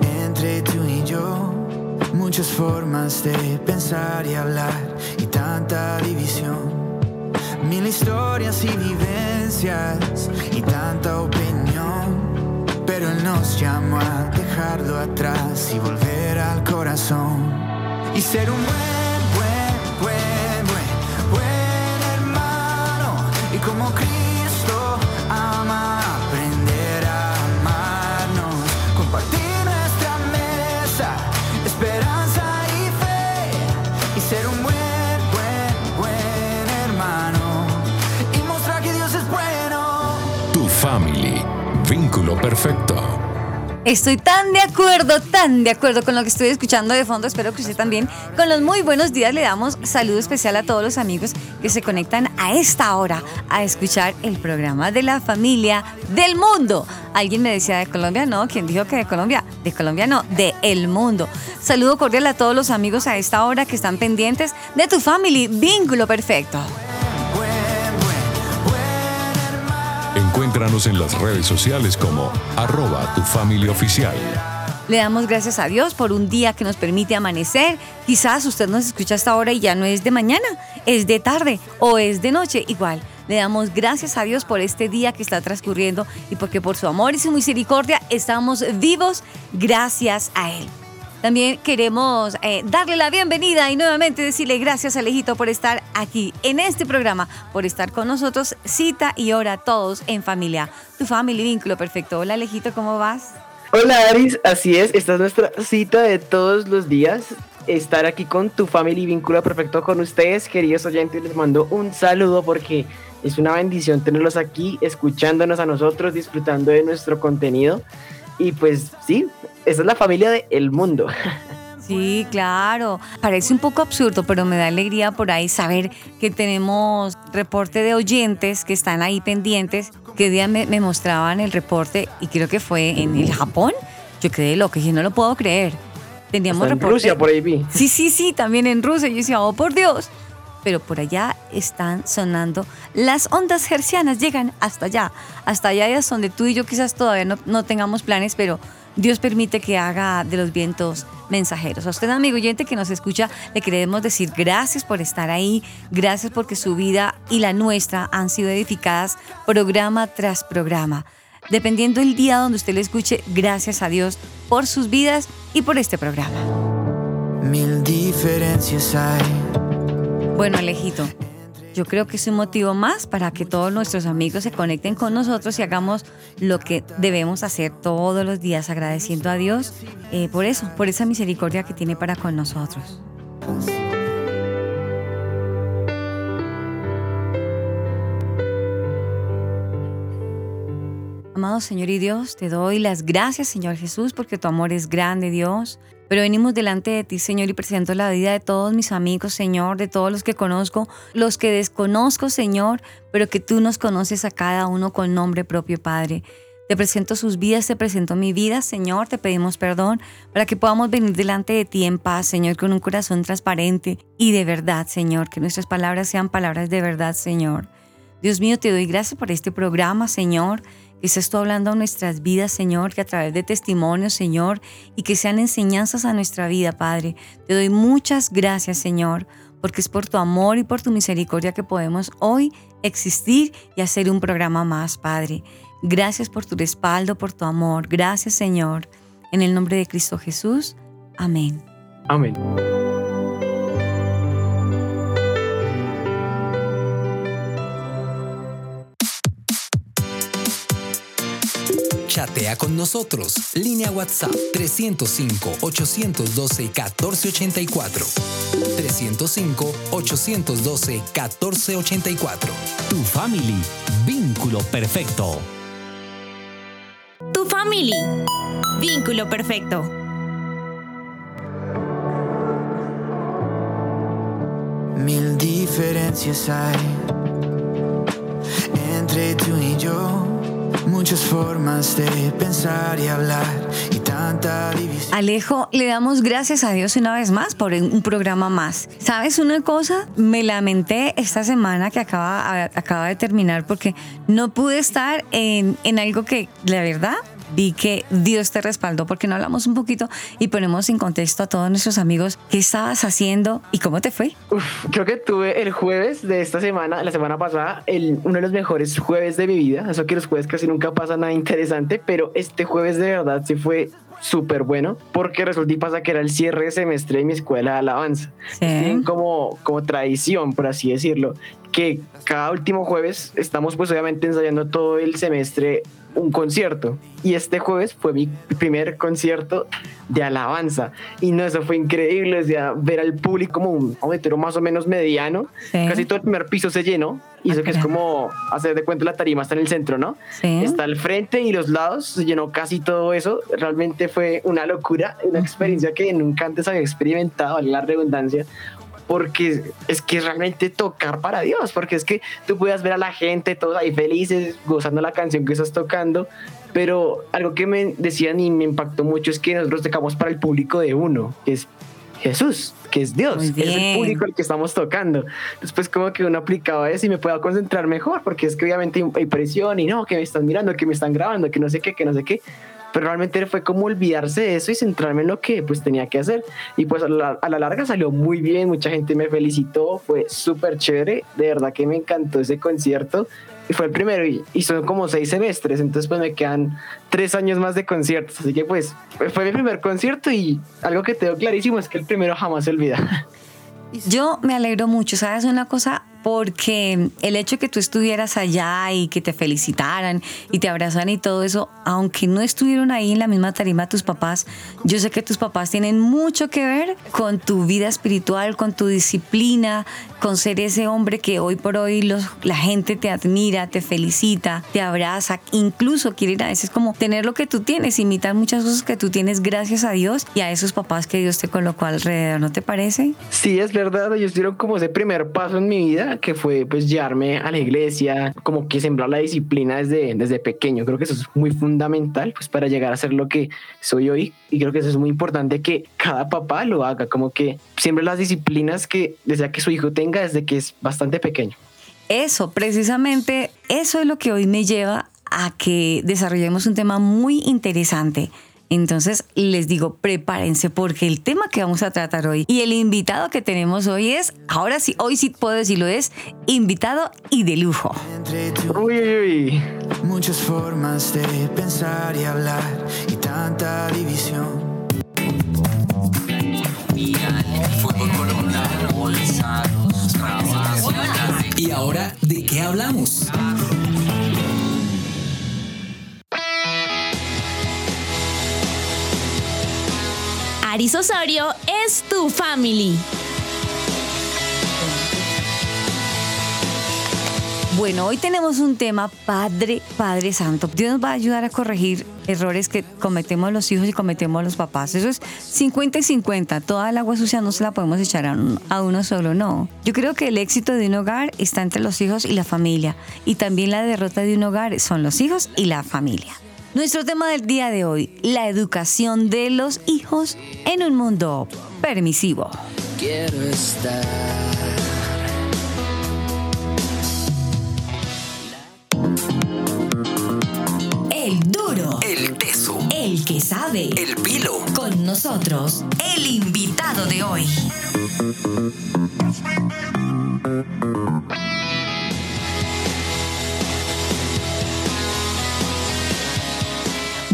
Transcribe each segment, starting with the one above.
Entre tú y yo. Muchas formas de pensar y hablar y tanta división. Mil historias y vivencias y tanta opinión. Pero Él nos llamó a dejarlo atrás y volver al corazón. Y ser un buen, buen, buen, buen, buen hermano. Y como Cristo perfecto. Estoy tan de acuerdo, tan de acuerdo con lo que estoy escuchando de fondo, espero que usted también. Con los muy buenos días le damos saludo especial a todos los amigos que se conectan a esta hora a escuchar el programa de la familia del mundo. Alguien me decía de Colombia, no, ¿quién dijo que de Colombia? De Colombia no, de el mundo. Saludo cordial a todos los amigos a esta hora que están pendientes de tu family, vínculo perfecto. Encuéntranos en las redes sociales como arroba tu familia oficial. Le damos gracias a Dios por un día que nos permite amanecer. Quizás usted nos escucha hasta ahora y ya no es de mañana, es de tarde o es de noche. Igual, le damos gracias a Dios por este día que está transcurriendo y porque por su amor y su misericordia estamos vivos gracias a Él. También queremos eh, darle la bienvenida y nuevamente decirle gracias Alejito por estar aquí en este programa, por estar con nosotros, cita y hora todos en familia. Tu familia vínculo perfecto. Hola Alejito, ¿cómo vas? Hola Aris, así es, esta es nuestra cita de todos los días. Estar aquí con tu familia vínculo perfecto con ustedes, queridos oyentes. Les mando un saludo porque es una bendición tenerlos aquí, escuchándonos a nosotros, disfrutando de nuestro contenido. Y pues sí, esa es la familia del el mundo. Sí, claro. Parece un poco absurdo, pero me da alegría por ahí saber que tenemos reporte de oyentes que están ahí pendientes. Que día me, me mostraban el reporte y creo que fue en el Japón. Yo quedé loca, y no lo puedo creer. Teníamos Hasta en reporte. Rusia, por ahí vi. Sí, sí, sí, también en Rusia. Yo decía, oh, por Dios. Pero por allá están sonando las ondas hercianas, llegan hasta allá. Hasta allá es donde tú y yo quizás todavía no, no tengamos planes, pero Dios permite que haga de los vientos mensajeros. A usted, amigo oyente que nos escucha, le queremos decir gracias por estar ahí, gracias porque su vida y la nuestra han sido edificadas programa tras programa. Dependiendo el día donde usted le escuche, gracias a Dios por sus vidas y por este programa. Mil diferencias hay. Bueno, Alejito, yo creo que es un motivo más para que todos nuestros amigos se conecten con nosotros y hagamos lo que debemos hacer todos los días, agradeciendo a Dios eh, por eso, por esa misericordia que tiene para con nosotros. Amado Señor y Dios, te doy las gracias, Señor Jesús, porque tu amor es grande, Dios. Pero venimos delante de ti, Señor, y presento la vida de todos mis amigos, Señor, de todos los que conozco, los que desconozco, Señor, pero que tú nos conoces a cada uno con nombre propio, Padre. Te presento sus vidas, te presento mi vida, Señor, te pedimos perdón para que podamos venir delante de ti en paz, Señor, con un corazón transparente y de verdad, Señor, que nuestras palabras sean palabras de verdad, Señor. Dios mío, te doy gracias por este programa, Señor que estés tú hablando a nuestras vidas, Señor, que a través de testimonios, Señor, y que sean enseñanzas a nuestra vida, Padre. Te doy muchas gracias, Señor, porque es por tu amor y por tu misericordia que podemos hoy existir y hacer un programa más, Padre. Gracias por tu respaldo, por tu amor. Gracias, Señor. En el nombre de Cristo Jesús. Amén. Amén. Chatea con nosotros. Línea WhatsApp 305-812-1484. 305-812-1484. Tu family, vínculo perfecto. Tu family, vínculo perfecto. Mil diferencias hay entre tú y yo. Muchas formas de pensar y hablar y tanta división. Alejo, le damos gracias a Dios una vez más por un programa más. ¿Sabes una cosa? Me lamenté esta semana que acaba, acaba de terminar porque no pude estar en, en algo que, la verdad, vi que Dios te respaldó porque no hablamos un poquito y ponemos en contexto a todos nuestros amigos qué estabas haciendo y cómo te fue. Uf, creo que tuve el jueves de esta semana, la semana pasada, el, uno de los mejores jueves de mi vida. Eso que los jueves casi nunca pasa nada interesante, pero este jueves de verdad sí fue súper bueno porque resulta y pasa que era el cierre de semestre de mi escuela de alabanza. Sí. Como, como tradición, por así decirlo, que cada último jueves estamos pues obviamente ensayando todo el semestre un concierto y este jueves fue mi primer concierto de alabanza y no, eso fue increíble, o sea, ver al público como un auditorio más o menos mediano, Sí. casi todo el primer piso se llenó y eso que es como hacer de cuenta la tarima está en el centro, ¿no? Sí. Está al frente y los lados, se llenó casi todo eso, realmente fue una locura, una experiencia que nunca antes había experimentado, en la redundancia, porque es que realmente tocar para Dios, porque es que tú puedas ver a la gente todos ahí felices, gozando la canción que estás tocando, pero algo que me decían y me impactó mucho es que nosotros tocamos para el público de uno, que es Jesús, que es Dios, es el público al que estamos tocando. Después como que uno aplicaba eso y me puedo concentrar mejor, porque es que obviamente hay presión y no, que me están mirando, que me están grabando, que no sé qué, que no sé qué. Pero realmente fue como olvidarse de eso y centrarme en lo que pues tenía que hacer. Y pues a la, a la larga salió muy bien, mucha gente me felicitó, fue súper chévere, de verdad que me encantó ese concierto. Y fue el primero y, y son como seis semestres, entonces pues me quedan tres años más de conciertos. Así que pues fue mi primer concierto y algo que tengo clarísimo es que el primero jamás se olvida. Yo me alegro mucho, ¿sabes una cosa? Porque el hecho de que tú estuvieras allá y que te felicitaran y te abrazaran y todo eso, aunque no estuvieron ahí en la misma tarima tus papás, yo sé que tus papás tienen mucho que ver con tu vida espiritual, con tu disciplina, con ser ese hombre que hoy por hoy la gente te admira, te felicita, te abraza, incluso quieren a veces como tener lo que tú tienes, imitar muchas cosas que tú tienes gracias a Dios y a esos papás que Dios te colocó alrededor, ¿no te parece? Sí, es verdad, ellos dieron como ese primer paso en mi vida, que fue pues llevarme a la iglesia, como que sembrar la disciplina desde, desde pequeño. Creo que eso es muy fundamental pues para llegar a ser lo que soy hoy y creo que eso es muy importante que cada papá lo haga, como que siempre las disciplinas que desea que su hijo tenga desde que es bastante pequeño. Eso, precisamente, eso es lo que hoy me lleva a que desarrollemos un tema muy interesante. Entonces les digo, prepárense porque el tema que vamos a tratar hoy y el invitado que tenemos hoy es, ahora sí, hoy sí puedo decirlo, es invitado y de lujo. Uy, uy, uy. Muchas formas de pensar y hablar y tanta división. ¿Y ahora de qué hablamos? Aris Osorio es tu family. Bueno, hoy tenemos un tema Padre, Padre Santo. Dios nos va a ayudar a corregir errores que cometemos los hijos y cometemos los papás. Eso es 50 y 50. Toda el agua sucia no se la podemos echar a, un- a uno solo, no. Yo creo que el éxito de un hogar está entre los hijos y la familia. Y también la derrota de un hogar son los hijos y la familia. Nuestro tema del día de hoy, la educación de los hijos en un mundo permisivo. Quiero estar. El duro. El teso. El que sabe. El pilo. Con nosotros, el invitado de hoy.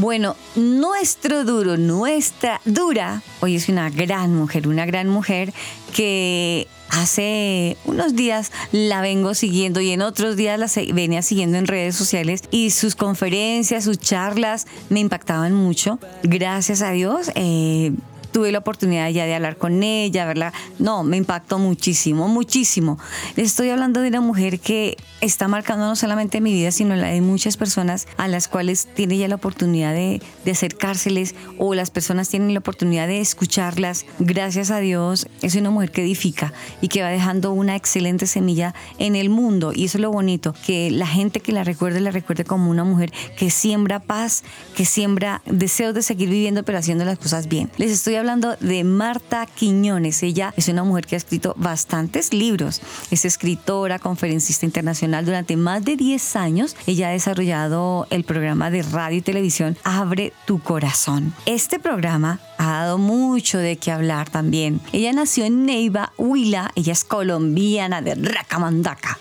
Bueno, nuestro duro, nuestra dura, hoy es una gran mujer, una gran mujer que hace unos días la vengo siguiendo y en otros días la venía siguiendo en redes sociales y sus conferencias, sus charlas me impactaban mucho. Gracias a Dios. Eh, tuve la oportunidad ya de hablar con ella, verla. No, me impactó muchísimo, muchísimo. Estoy hablando de una mujer que está marcando no solamente mi vida, sino la de muchas personas a las cuales tiene ya la oportunidad de, de acercárseles o las personas tienen la oportunidad de escucharlas. Gracias a Dios, es una mujer que edifica y que va dejando una excelente semilla en el mundo. Y eso es lo bonito, que la gente que la recuerde, la recuerde como una mujer que siembra paz, que siembra deseos de seguir viviendo, pero haciendo las cosas bien. Les estoy hablando de Marta Quiñones. Ella es una mujer que ha escrito bastantes libros. Es escritora, conferencista internacional. Durante más de 10 años, ella ha desarrollado el programa de radio y televisión Abre tu corazón. Este programa ha dado mucho de qué hablar también. Ella nació en Neiva, Huila. Ella es colombiana de Racamandaca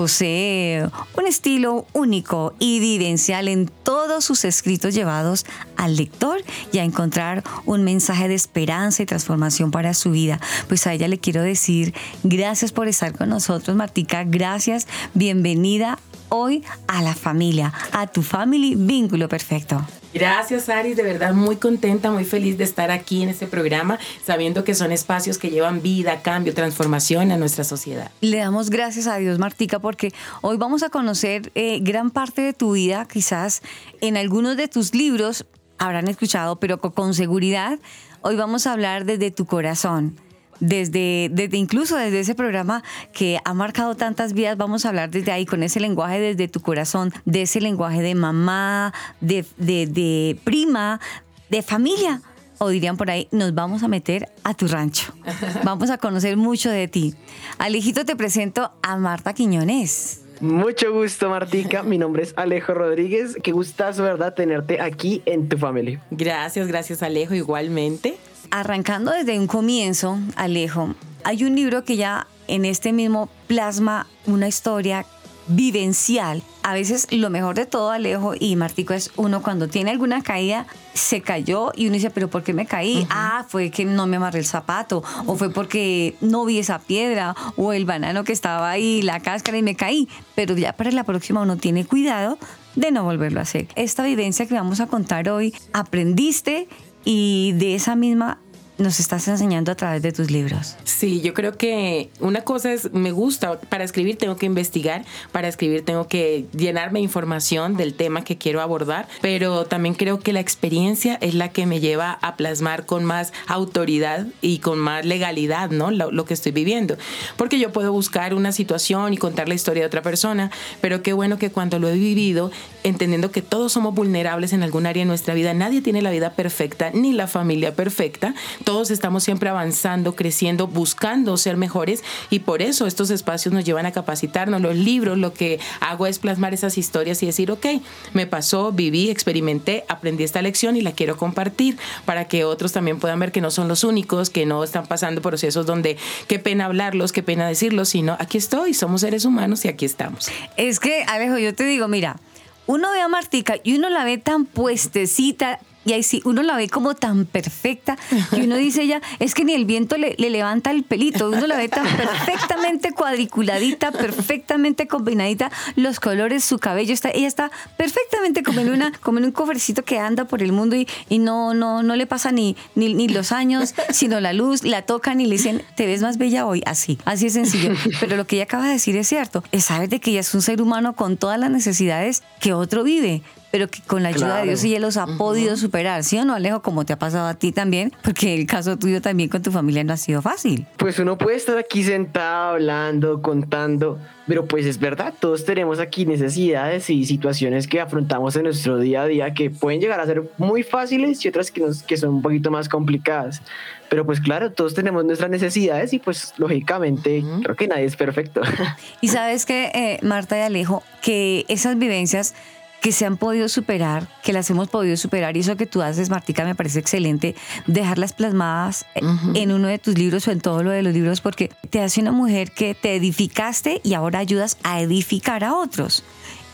posee un estilo único y vivencial en todos sus escritos llevados al lector y a encontrar un mensaje de esperanza y transformación para su vida. Pues a ella le quiero decir gracias por estar con nosotros, Martica. Gracias, bienvenida hoy a la familia, a tu family vínculo perfecto. Gracias, Aris. De verdad, muy contenta, muy feliz de estar aquí en este programa, sabiendo que son espacios que llevan vida, cambio, transformación a nuestra sociedad. Le damos gracias a Dios, Martica, porque hoy vamos a conocer eh, gran parte de tu vida, quizás en algunos de tus libros habrán escuchado, pero con seguridad, hoy vamos a hablar desde tu corazón desde, desde incluso desde ese programa que ha marcado tantas vidas, vamos a hablar desde ahí, con ese lenguaje desde tu corazón, de ese lenguaje de mamá, de, de, prima, de familia o dirían por ahí, nos vamos a meter a tu rancho. Vamos a conocer mucho de ti. Alejito, te presento a Marta Quiñones. Mucho gusto, Martica. Mi nombre es Alejo Rodríguez. Qué gustazo, ¿verdad?, tenerte aquí en tu familia. Gracias, gracias, Alejo, igualmente arrancando desde un comienzo, Alejo, hay un libro que ya en este mismo plasma una historia vivencial. A veces lo mejor de todo, Alejo y Martico, es uno cuando tiene alguna caída, se cayó y uno dice, pero ¿por qué me caí? Ah, fue que no me amarré el zapato, o fue porque no vi esa piedra, o el banano que estaba ahí, la cáscara y me caí. Pero ya para la próxima uno tiene cuidado de no volverlo a hacer. Esta vivencia que vamos a contar hoy, aprendiste y de esa misma nos estás enseñando a través de tus libros. Sí, yo creo que una cosa es, me gusta, para escribir tengo que investigar, para escribir tengo que llenarme de información del tema que quiero abordar, pero también creo que la experiencia es la que me lleva a plasmar con más autoridad y con más legalidad, ¿no? Lo, lo que estoy viviendo. Porque yo puedo buscar una situación y contar la historia de otra persona, pero qué bueno que cuando lo he vivido, entendiendo que todos somos vulnerables en algún área de nuestra vida, nadie tiene la vida perfecta ni la familia perfecta, todos estamos siempre avanzando, creciendo, buscando ser mejores y por eso estos espacios nos llevan a capacitarnos. Los libros lo que hago es plasmar esas historias y decir, ok, me pasó, viví, experimenté, aprendí esta lección y la quiero compartir para que otros también puedan ver que no son los únicos, que no están pasando procesos donde qué pena hablarlos, qué pena decirlos, sino aquí estoy, somos seres humanos y aquí estamos. Es que, Alejo, yo te digo, mira, uno ve a Martica y uno la ve tan puestecita, y ahí sí, uno la ve como tan perfecta que uno dice ya, es que ni el viento le, levanta el pelito, uno la ve tan perfectamente cuadriculadita, perfectamente combinadita, los colores, su cabello, está, ella está perfectamente como en, una, como en un covercito que anda por el mundo y, y no, no, no le pasa ni, ni, ni, los años, sino la luz, la tocan y le dicen, te ves más bella hoy, así, así es sencillo. Pero lo que ella acaba de decir es cierto, es saber de que ella es un ser humano con todas las necesidades que otro vive pero que con la ayuda de Dios ella los ha podido superar, ¿sí o no, Alejo? Como te ha pasado a ti también, porque el caso tuyo también con tu familia no ha sido fácil. Pues uno puede estar aquí sentado hablando, contando, pero pues es verdad, todos tenemos aquí necesidades y situaciones que afrontamos en nuestro día a día que pueden llegar a ser muy fáciles y otras que, nos, que son un poquito más complicadas. Pero pues claro, todos tenemos nuestras necesidades y pues lógicamente creo que nadie es perfecto. Y sabes que, eh, Marta y Alejo, que esas vivencias que se han podido superar, que las hemos podido superar. Y eso que tú haces, Martica, me parece excelente, dejarlas plasmadas en uno de tus libros o en todo lo de los libros, porque te hace una mujer que te edificaste y ahora ayudas a edificar a otros.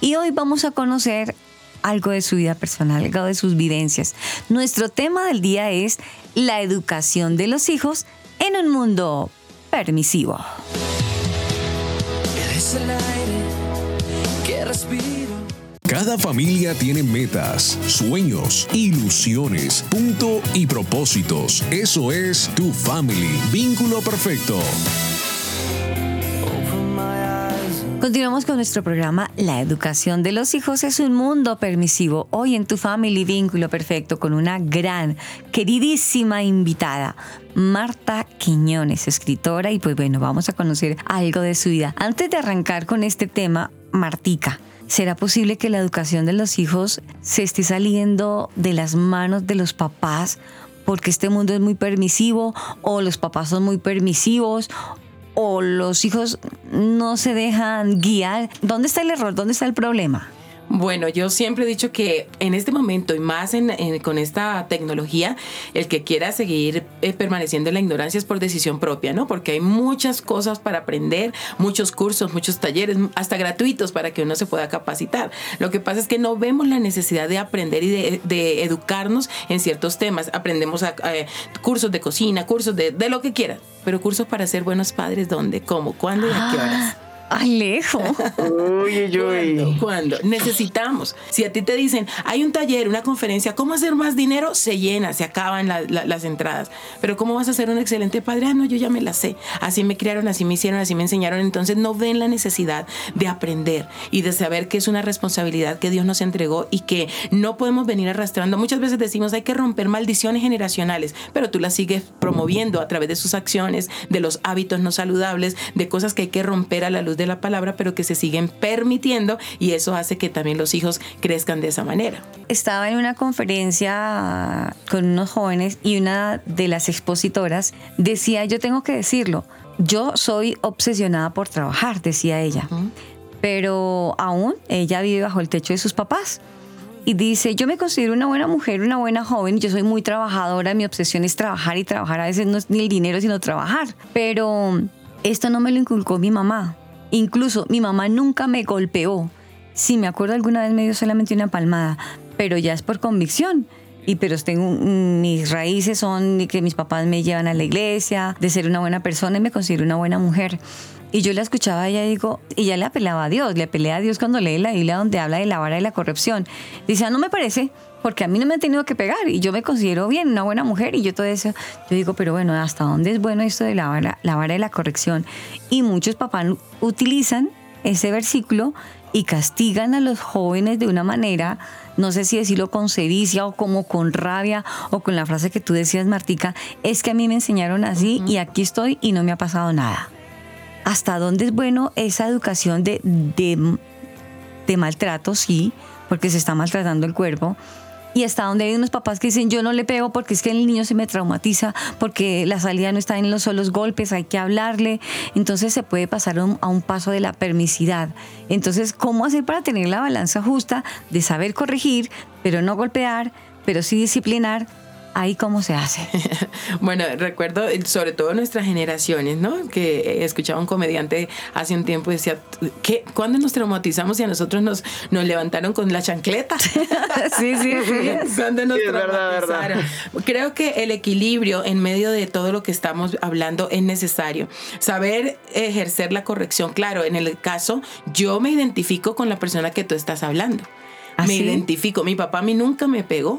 Y hoy vamos a conocer algo de su vida personal, algo de sus vivencias. Nuestro tema del día es la educación de los hijos en un mundo permisivo. Eres el aire que respiro. Cada familia tiene metas, sueños, ilusiones, punto y propósitos. Eso es tu family. Vínculo perfecto. Continuamos con nuestro programa La educación de los hijos es un mundo permisivo. Hoy en tu Family Vínculo Perfecto con una gran, queridísima invitada, Marta Quiñones, escritora, y pues bueno, vamos a conocer algo de su vida. Antes de arrancar con este tema, Martica, ¿será posible que la educación de los hijos se esté saliendo de las manos de los papás? Porque este mundo es muy permisivo, o los papás son muy permisivos, o los hijos no se dejan guiar. ¿Dónde está el error? ¿Dónde está el problema? Bueno, yo siempre he dicho que en este momento y más en- con esta tecnología, el que quiera seguir eh, permaneciendo en la ignorancia es por decisión propia, ¿no? Porque hay muchas cosas para aprender, muchos cursos, muchos talleres, hasta gratuitos para que uno se pueda capacitar. Lo que pasa es que no vemos la necesidad de aprender y de, educarnos en ciertos temas. Aprendemos a- cursos de cocina, cursos de, de lo que quiera, pero cursos para ser buenos padres, ¿dónde? ¿Cómo? ¿Cuándo y a qué horas? Alejo. Uy, uy, uy. ¿Cuándo? ¿Cuándo? Necesitamos. Si a ti te dicen, hay un taller, una conferencia, ¿cómo hacer más dinero? Se llena, se acaban la- la- las entradas. Pero ¿cómo vas a ser un excelente padre? Ah, no, yo ya me la sé. Así me criaron, así me hicieron, así me enseñaron. Entonces no ven la necesidad de aprender y de saber que es una responsabilidad que Dios nos entregó y que no podemos venir arrastrando. Muchas veces decimos, hay que romper maldiciones generacionales, pero tú las sigues promoviendo a través de sus acciones, de los hábitos no saludables, de cosas que hay que romper a la luz de la palabra, pero que se siguen permitiendo y eso hace que también los hijos crezcan de esa manera. Estaba en una conferencia con unos jóvenes y una de las expositoras decía, yo tengo que decirlo, yo soy obsesionada por trabajar, decía ella, pero aún ella vive bajo el techo de sus papás. Y dice, yo me considero una buena mujer, una buena joven, yo soy muy trabajadora, mi obsesión es trabajar y trabajar, a veces no es ni el dinero, sino trabajar. Pero esto no me lo inculcó mi mamá. Incluso mi mamá nunca me golpeó. Sí, me acuerdo alguna vez me dio solamente una palmada, pero ya es por convicción. Y pero tengo mis raíces son de que mis papás me llevan a la iglesia, de ser una buena persona y me considero una buena mujer. Y yo la escuchaba a ella digo, y ya le apelaba a Dios, le apelé a Dios cuando lee la Biblia donde habla de la vara y la corrupción. Dice, ah, no me parece, porque a mí no me han tenido que pegar y yo me considero bien, una buena mujer y yo todo eso. Yo digo, pero bueno, ¿hasta dónde es bueno esto de la vara, la vara y la corrección? Y muchos papás utilizan ese versículo y castigan a los jóvenes de una manera, no sé si decirlo con sevicia o como con rabia o con la frase que tú decías, Martica, es que a mí me enseñaron así y aquí estoy y no me ha pasado nada. ¿Hasta dónde es bueno esa educación de, de, de maltrato? Sí, porque se está maltratando el cuerpo. Y hasta donde hay unos papás que dicen, yo no le pego porque es que el niño se me traumatiza, porque la salida no está en los solos golpes, hay que hablarle. Entonces se puede pasar a un, paso de la permisidad. Entonces, ¿cómo hacer para tener la balanza justa de saber corregir, pero no golpear, pero sí disciplinar? Ahí cómo se hace. Bueno, recuerdo eh, sobre todo nuestras generaciones, ¿no? Que eh, escuchaba un comediante hace un tiempo y decía, ¿qué? ¿cuándo nos traumatizamos y a nosotros nos, nos levantaron con la chancleta? sí, sí, sí. Cuando nos Sí, es verdad, traumatizaron. Creo que el equilibrio en medio de todo lo que estamos hablando es necesario. Saber ejercer la corrección. Claro, en el caso, yo me identifico con la persona que tú estás hablando. ¿Ah, me sí? identifico. Mi papá a mí nunca me pegó.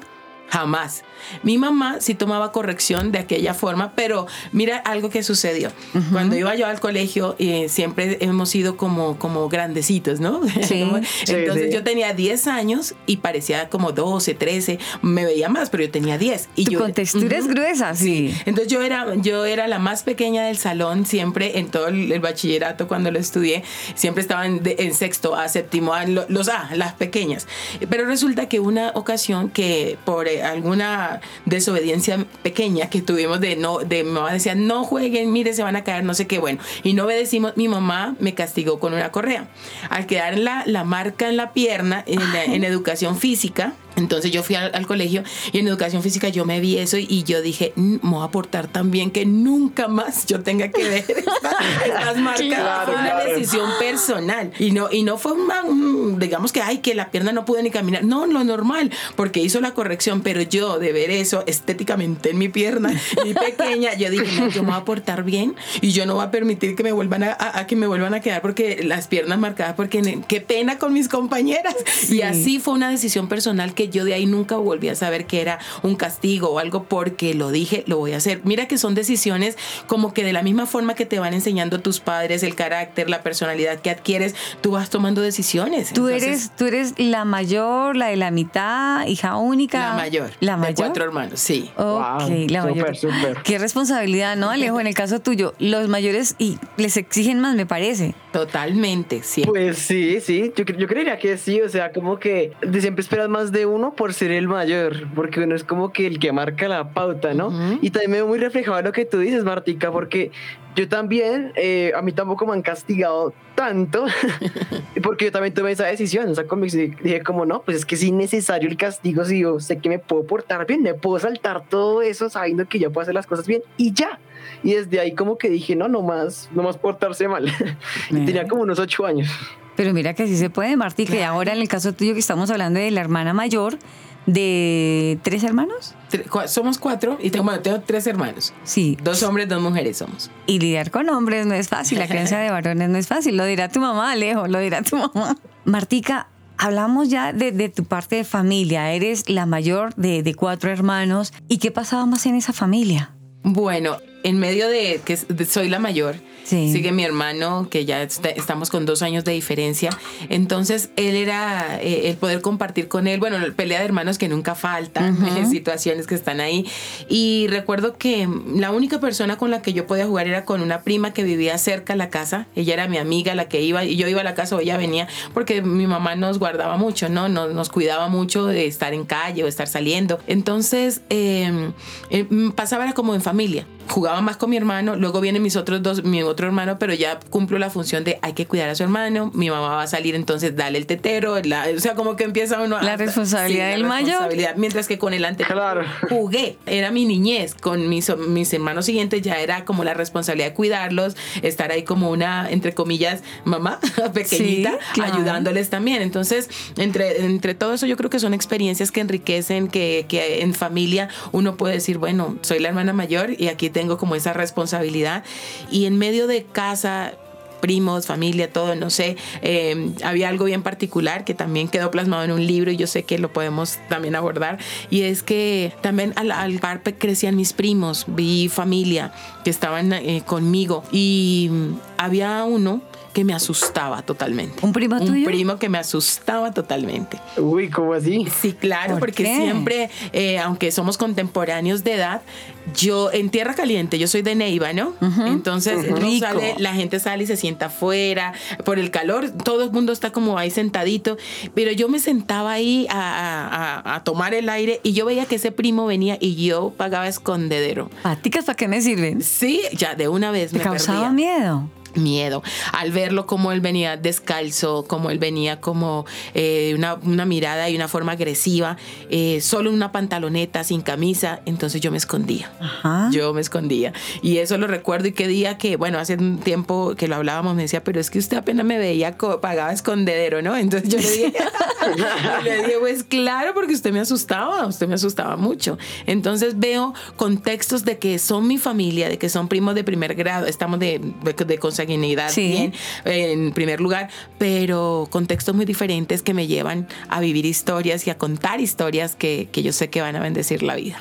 Jamás. Mi mamá sí tomaba corrección de aquella forma, pero mira algo que sucedió. Cuando iba yo al colegio, eh, siempre hemos sido como, como grandecitos, ¿no? Sí. Entonces sí. yo tenía 10 años y parecía como 12, 13, me veía más, pero yo tenía 10. Y yo, contextura es Ujú. gruesa, sí. Entonces yo era, yo era la más pequeña del salón, siempre en todo el, el bachillerato cuando lo estudié, siempre estaba en, en sexto A, séptimo A, lo- los A, las pequeñas. Pero resulta que una ocasión que por alguna desobediencia pequeña que tuvimos de no, de mi mamá decía, no jueguen, mire, se van a caer, no sé qué, bueno, y no obedecimos, mi mamá me castigó con una correa. Al quedar la, la marca en la pierna, en, la- en educación física, Entonces yo fui al, al colegio y en educación física yo me vi eso y, y yo dije, "Mm, me voy a portar tan bien que nunca más yo tenga que ver estas, estas marcas. Claro, fue una decisión personal. Y no, y no fue una, un- digamos que, ay, que la pierna no pudo ni caminar. No, lo normal, porque hizo la corrección, pero yo de ver eso estéticamente en mi pierna y pequeña, yo dije, no, yo me voy a portar bien y yo no voy a permitir que me vuelvan a, a- a que me vuelvan a quedar porque las piernas marcadas, porque qué pena con mis compañeras. Y así fue una decisión personal que yo de ahí nunca volví a saber que era un castigo o algo porque lo dije, lo voy a hacer. Mira que son decisiones como que de la misma forma que te van enseñando tus padres, el carácter, la personalidad que adquieres, tú vas tomando decisiones. Tú Entonces, eres, tú eres la mayor, la de la mitad, hija única. la mayor. La De mayor. cuatro hermanos, sí. Ok, Wow, la mayor. súper, súper. Qué responsabilidad, ¿no, Alejo? En el caso tuyo, los mayores y les exigen más, me parece. Totalmente, sí. Pues sí, sí, yo, yo creería que sí, o sea, como que de siempre esperas más de uno por ser el mayor, porque uno es como que el que marca la pauta, ¿no? Ujú. Y también me veo muy reflejado en lo que tú dices, Martica, porque yo también, eh, a mí tampoco me han castigado tanto, porque yo también tomé esa decisión, o sea, dije como no, pues es que es innecesario el castigo si yo sé que me puedo portar bien, me puedo saltar todo eso sabiendo que yo puedo hacer las cosas bien y ya. Y desde ahí como que dije, no, no más, no más portarse mal. y tenía como unos ocho años. Pero mira que sí se puede, Martí, que ahora en el caso tuyo que estamos hablando de la hermana mayor de tres hermanos. Somos cuatro y tengo, bueno, tengo tres hermanos. Sí. Dos hombres, dos mujeres somos. Y lidiar con hombres no es fácil, la creencia de varones no es fácil. Lo dirá tu mamá, Alejo, lo dirá tu mamá. Martica, hablamos ya de, de tu parte de familia. Eres la mayor de, de cuatro hermanos. ¿Y qué pasaba más en esa familia? Bueno, en medio de que de- soy la mayor, Sí. sigue mi hermano, que ya está- estamos con dos años de diferencia. Entonces, él era eh, el poder compartir con él, bueno, pelea de hermanos que nunca faltan, situaciones que están ahí. Y recuerdo que la única persona con la que yo podía jugar era con una prima que vivía cerca a la casa. Ella era mi amiga, la que iba, y yo iba a la casa o ella venía, porque mi mamá nos guardaba mucho, ¿no? Nos, nos cuidaba mucho de estar en calle o estar saliendo. Entonces, eh, eh, pasaba era como en familia. Jugaba más con mi hermano, luego vienen mis otros dos, mi otro hermano, pero ya cumplo la función de hay que cuidar a su hermano, mi mamá va a salir, entonces dale el tetero, la- o sea, como que empieza uno a- La responsabilidad la del mayor. responsabilidad, Mientras que con el anterior Claro. jugué, era mi niñez, con mis, mis hermanos siguientes ya era como la responsabilidad de cuidarlos, estar ahí como una, entre comillas, mamá pequeñita, Sí, claro. ayudándoles también. Entonces, entre, entre todo eso yo creo que son experiencias que enriquecen, que, que en familia uno puede decir, bueno, soy la hermana mayor y aquí tengo como esa responsabilidad. Y en medio de casa primos, familia, todo, no sé, eh, había algo bien particular que también quedó plasmado en un libro y yo sé que lo podemos también abordar y es que también al, al crecían mis primos, vi familia que estaban eh, conmigo y había uno que me asustaba totalmente. ¿Un primo Un tuyo? primo que me asustaba totalmente. Uy, ¿cómo así? Sí, claro, ¿Por porque qué? siempre, eh, aunque somos contemporáneos de edad, yo en Tierra Caliente, yo soy de Neiva, ¿no? Entonces sale, la gente sale y se sienta afuera por el calor, todo el mundo está como ahí sentadito, pero yo me sentaba ahí a, a- a- a tomar el aire y yo veía que ese primo venía y yo pagaba escondedero. ¿Paticas para qué me sirven? Sí, ya de una vez ¿Te me causaba perdía miedo? Miedo al verlo como él venía descalzo, como él venía como eh, una, una mirada y una forma agresiva, eh, solo una pantaloneta, sin camisa, entonces yo me escondía. Ajá. Yo me escondía. Y eso lo recuerdo y qué día que, bueno, hace un tiempo que lo hablábamos, me decía, pero es que usted apenas me veía, pagaba escondedero, ¿no? Entonces yo le dije, le dije, pues claro, porque usted me asustaba, usted me asustaba mucho. Entonces veo contextos de que son mi familia, de que son primos de primer grado, estamos de, de, de Sí. bien, en primer lugar, pero contextos muy diferentes que me llevan a vivir historias y a contar historias que, que yo sé que van a bendecir la vida.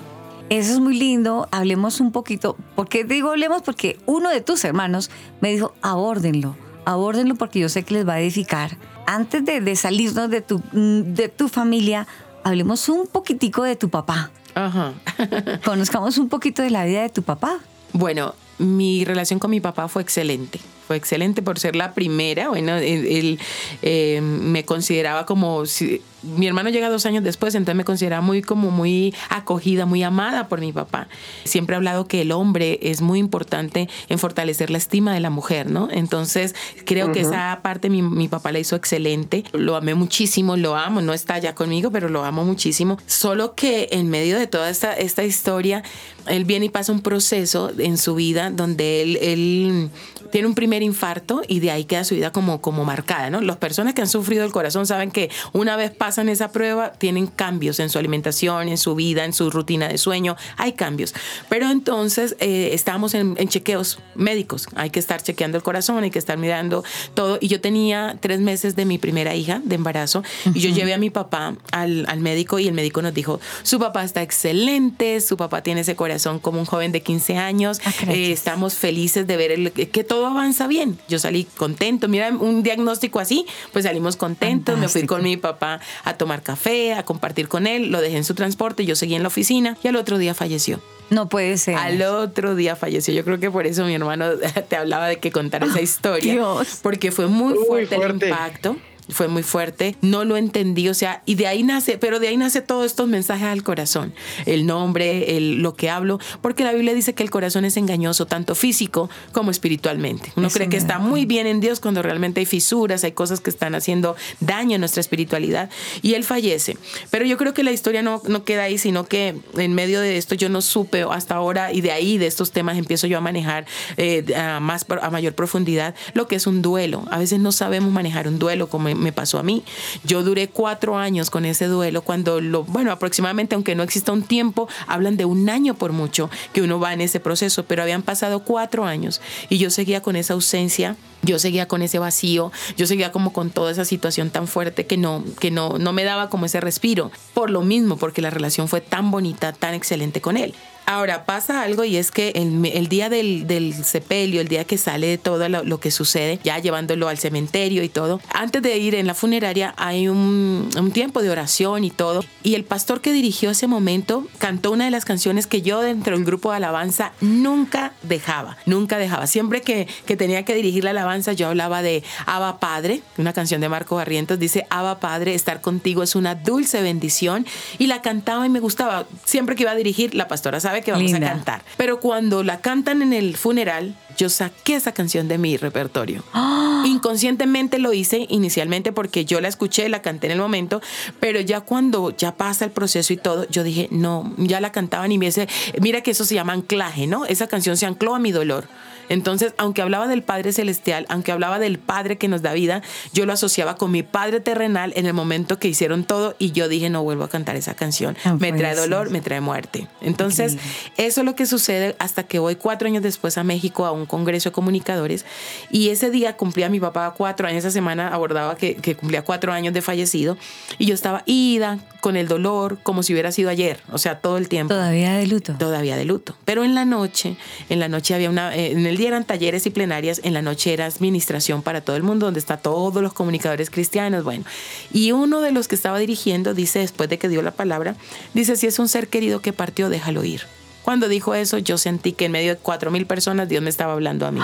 Eso es muy lindo. Hablemos un poquito. ¿Por qué digo hablemos? Porque uno de tus hermanos me dijo, abórdenlo, abórdenlo porque yo sé que les va a edificar. Antes de, de salirnos de tu, de tu familia, hablemos un poquitico de tu papá. Ajá. Conozcamos un poquito de la vida de tu papá. Bueno, mi relación con mi papá fue excelente. Fue excelente por ser la primera. Bueno, él, eh, me consideraba como si- mi hermano llega dos años después, entonces me considera muy como muy acogida, muy amada por mi papá. Siempre he hablado que el hombre es muy importante en fortalecer la estima de la mujer, ¿no? Entonces creo que esa parte mi, mi papá la hizo excelente, lo amé muchísimo, lo amo, no está ya conmigo, pero lo amo muchísimo. Solo que en medio de toda esta, esta historia, él viene y pasa un proceso en su vida donde él, él tiene un primer infarto y de ahí queda su vida como, como marcada, ¿no? Las personas que han sufrido el corazón saben que una vez pasan esa prueba, tienen cambios en su alimentación, en su vida, en su rutina de sueño, hay cambios. Pero entonces eh, estábamos en, en chequeos médicos, hay que estar chequeando el corazón, hay que estar mirando todo. Y yo tenía tres meses de mi primera hija de embarazo y yo llevé a mi papá al, al médico y el médico nos dijo, su papá está excelente, su papá tiene ese corazón como un joven de 15 años, Ah, eh, estamos felices de ver el- que todo avanza bien. Yo salí contento, mira, un diagnóstico así, pues salimos contentos, me fui Fantástico. con mi papá a tomar café, a compartir con él, lo dejé en su transporte, yo seguí en la oficina y al otro día falleció. No puede ser. Al otro día falleció. Yo creo que por eso mi hermano te hablaba de que contar esa historia. Dios. Porque fue muy Uy, fuerte, fuerte. el impacto. Fue muy fuerte, no lo entendí, o sea, y de ahí nace, pero de ahí nace todos estos mensajes al corazón, el nombre, el, lo que hablo, porque la Biblia dice que el corazón es engañoso, tanto físico como espiritualmente. Uno Eso cree que está muy bien en Dios cuando realmente hay fisuras, hay cosas que están haciendo daño a nuestra espiritualidad, y él fallece. Pero yo creo que la historia no, no queda ahí, sino que en medio de esto yo no supe hasta ahora, y de ahí, de estos temas, empiezo yo a manejar eh, a, más, a mayor profundidad lo que es un duelo. A veces no sabemos manejar un duelo, como me pasó a mí. Yo duré cuatro años con ese duelo, cuando lo, bueno, aproximadamente, aunque no exista un tiempo, hablan de un año por mucho que uno va en ese proceso, pero habían pasado cuatro años y yo seguía con esa ausencia. Yo seguía con ese vacío, yo seguía como con toda esa situación tan fuerte que no, que no, no me daba como ese respiro. Por lo mismo, porque la relación fue tan bonita, tan excelente con él. Ahora pasa algo y es que el, día del, sepelio, el día que sale de todo lo, que sucede, ya llevándolo al cementerio y todo, antes de ir en la funeraria hay un, un tiempo de oración y todo. Y el pastor que dirigió ese momento cantó una de las canciones que yo dentro del grupo de alabanza nunca dejaba, nunca dejaba. Siempre que, que tenía que dirigir la alabanza yo hablaba de Abba Padre, una canción de Marco Barrientos, dice Abba Padre, estar contigo es una dulce bendición. Y la cantaba y me gustaba. Siempre que iba a dirigir, la pastora sabe que vamos Linda. a cantar. Pero cuando la cantan en el funeral, yo saqué esa canción de mi repertorio. Inconscientemente lo hice inicialmente porque yo la escuché, la canté en el momento, pero ya cuando ya pasa el proceso y todo, yo dije, no, ya la cantaban y me dice, mira que eso se llama anclaje, ¿no? Esa canción se ancló a mi dolor. Entonces, aunque hablaba del Padre Celestial, aunque hablaba del Padre que nos da vida, yo lo asociaba con mi Padre terrenal en el momento que hicieron todo y yo dije, no vuelvo a cantar esa canción. Ah, me trae dolor, me trae muerte. Entonces, eso es lo que sucede hasta que voy cuatro años después a México a un congreso de comunicadores y ese día cumplía mi papá cuatro años, esa semana abordaba que, que cumplía cuatro años de fallecido y yo estaba ida con el dolor como si hubiera sido ayer, o sea, todo el tiempo Todavía de luto. todavía de luto. Pero en la noche, en la noche había una, eh, en el día eran talleres y plenarias, en la noche era administración para todo el mundo, donde está todos los comunicadores cristianos, bueno. Y uno de los que estaba dirigiendo dice, después de que dio la palabra, dice, si es un ser querido que partió, déjalo ir. Cuando dijo eso, yo sentí que en medio de cuatro mil personas Dios me estaba hablando a mí.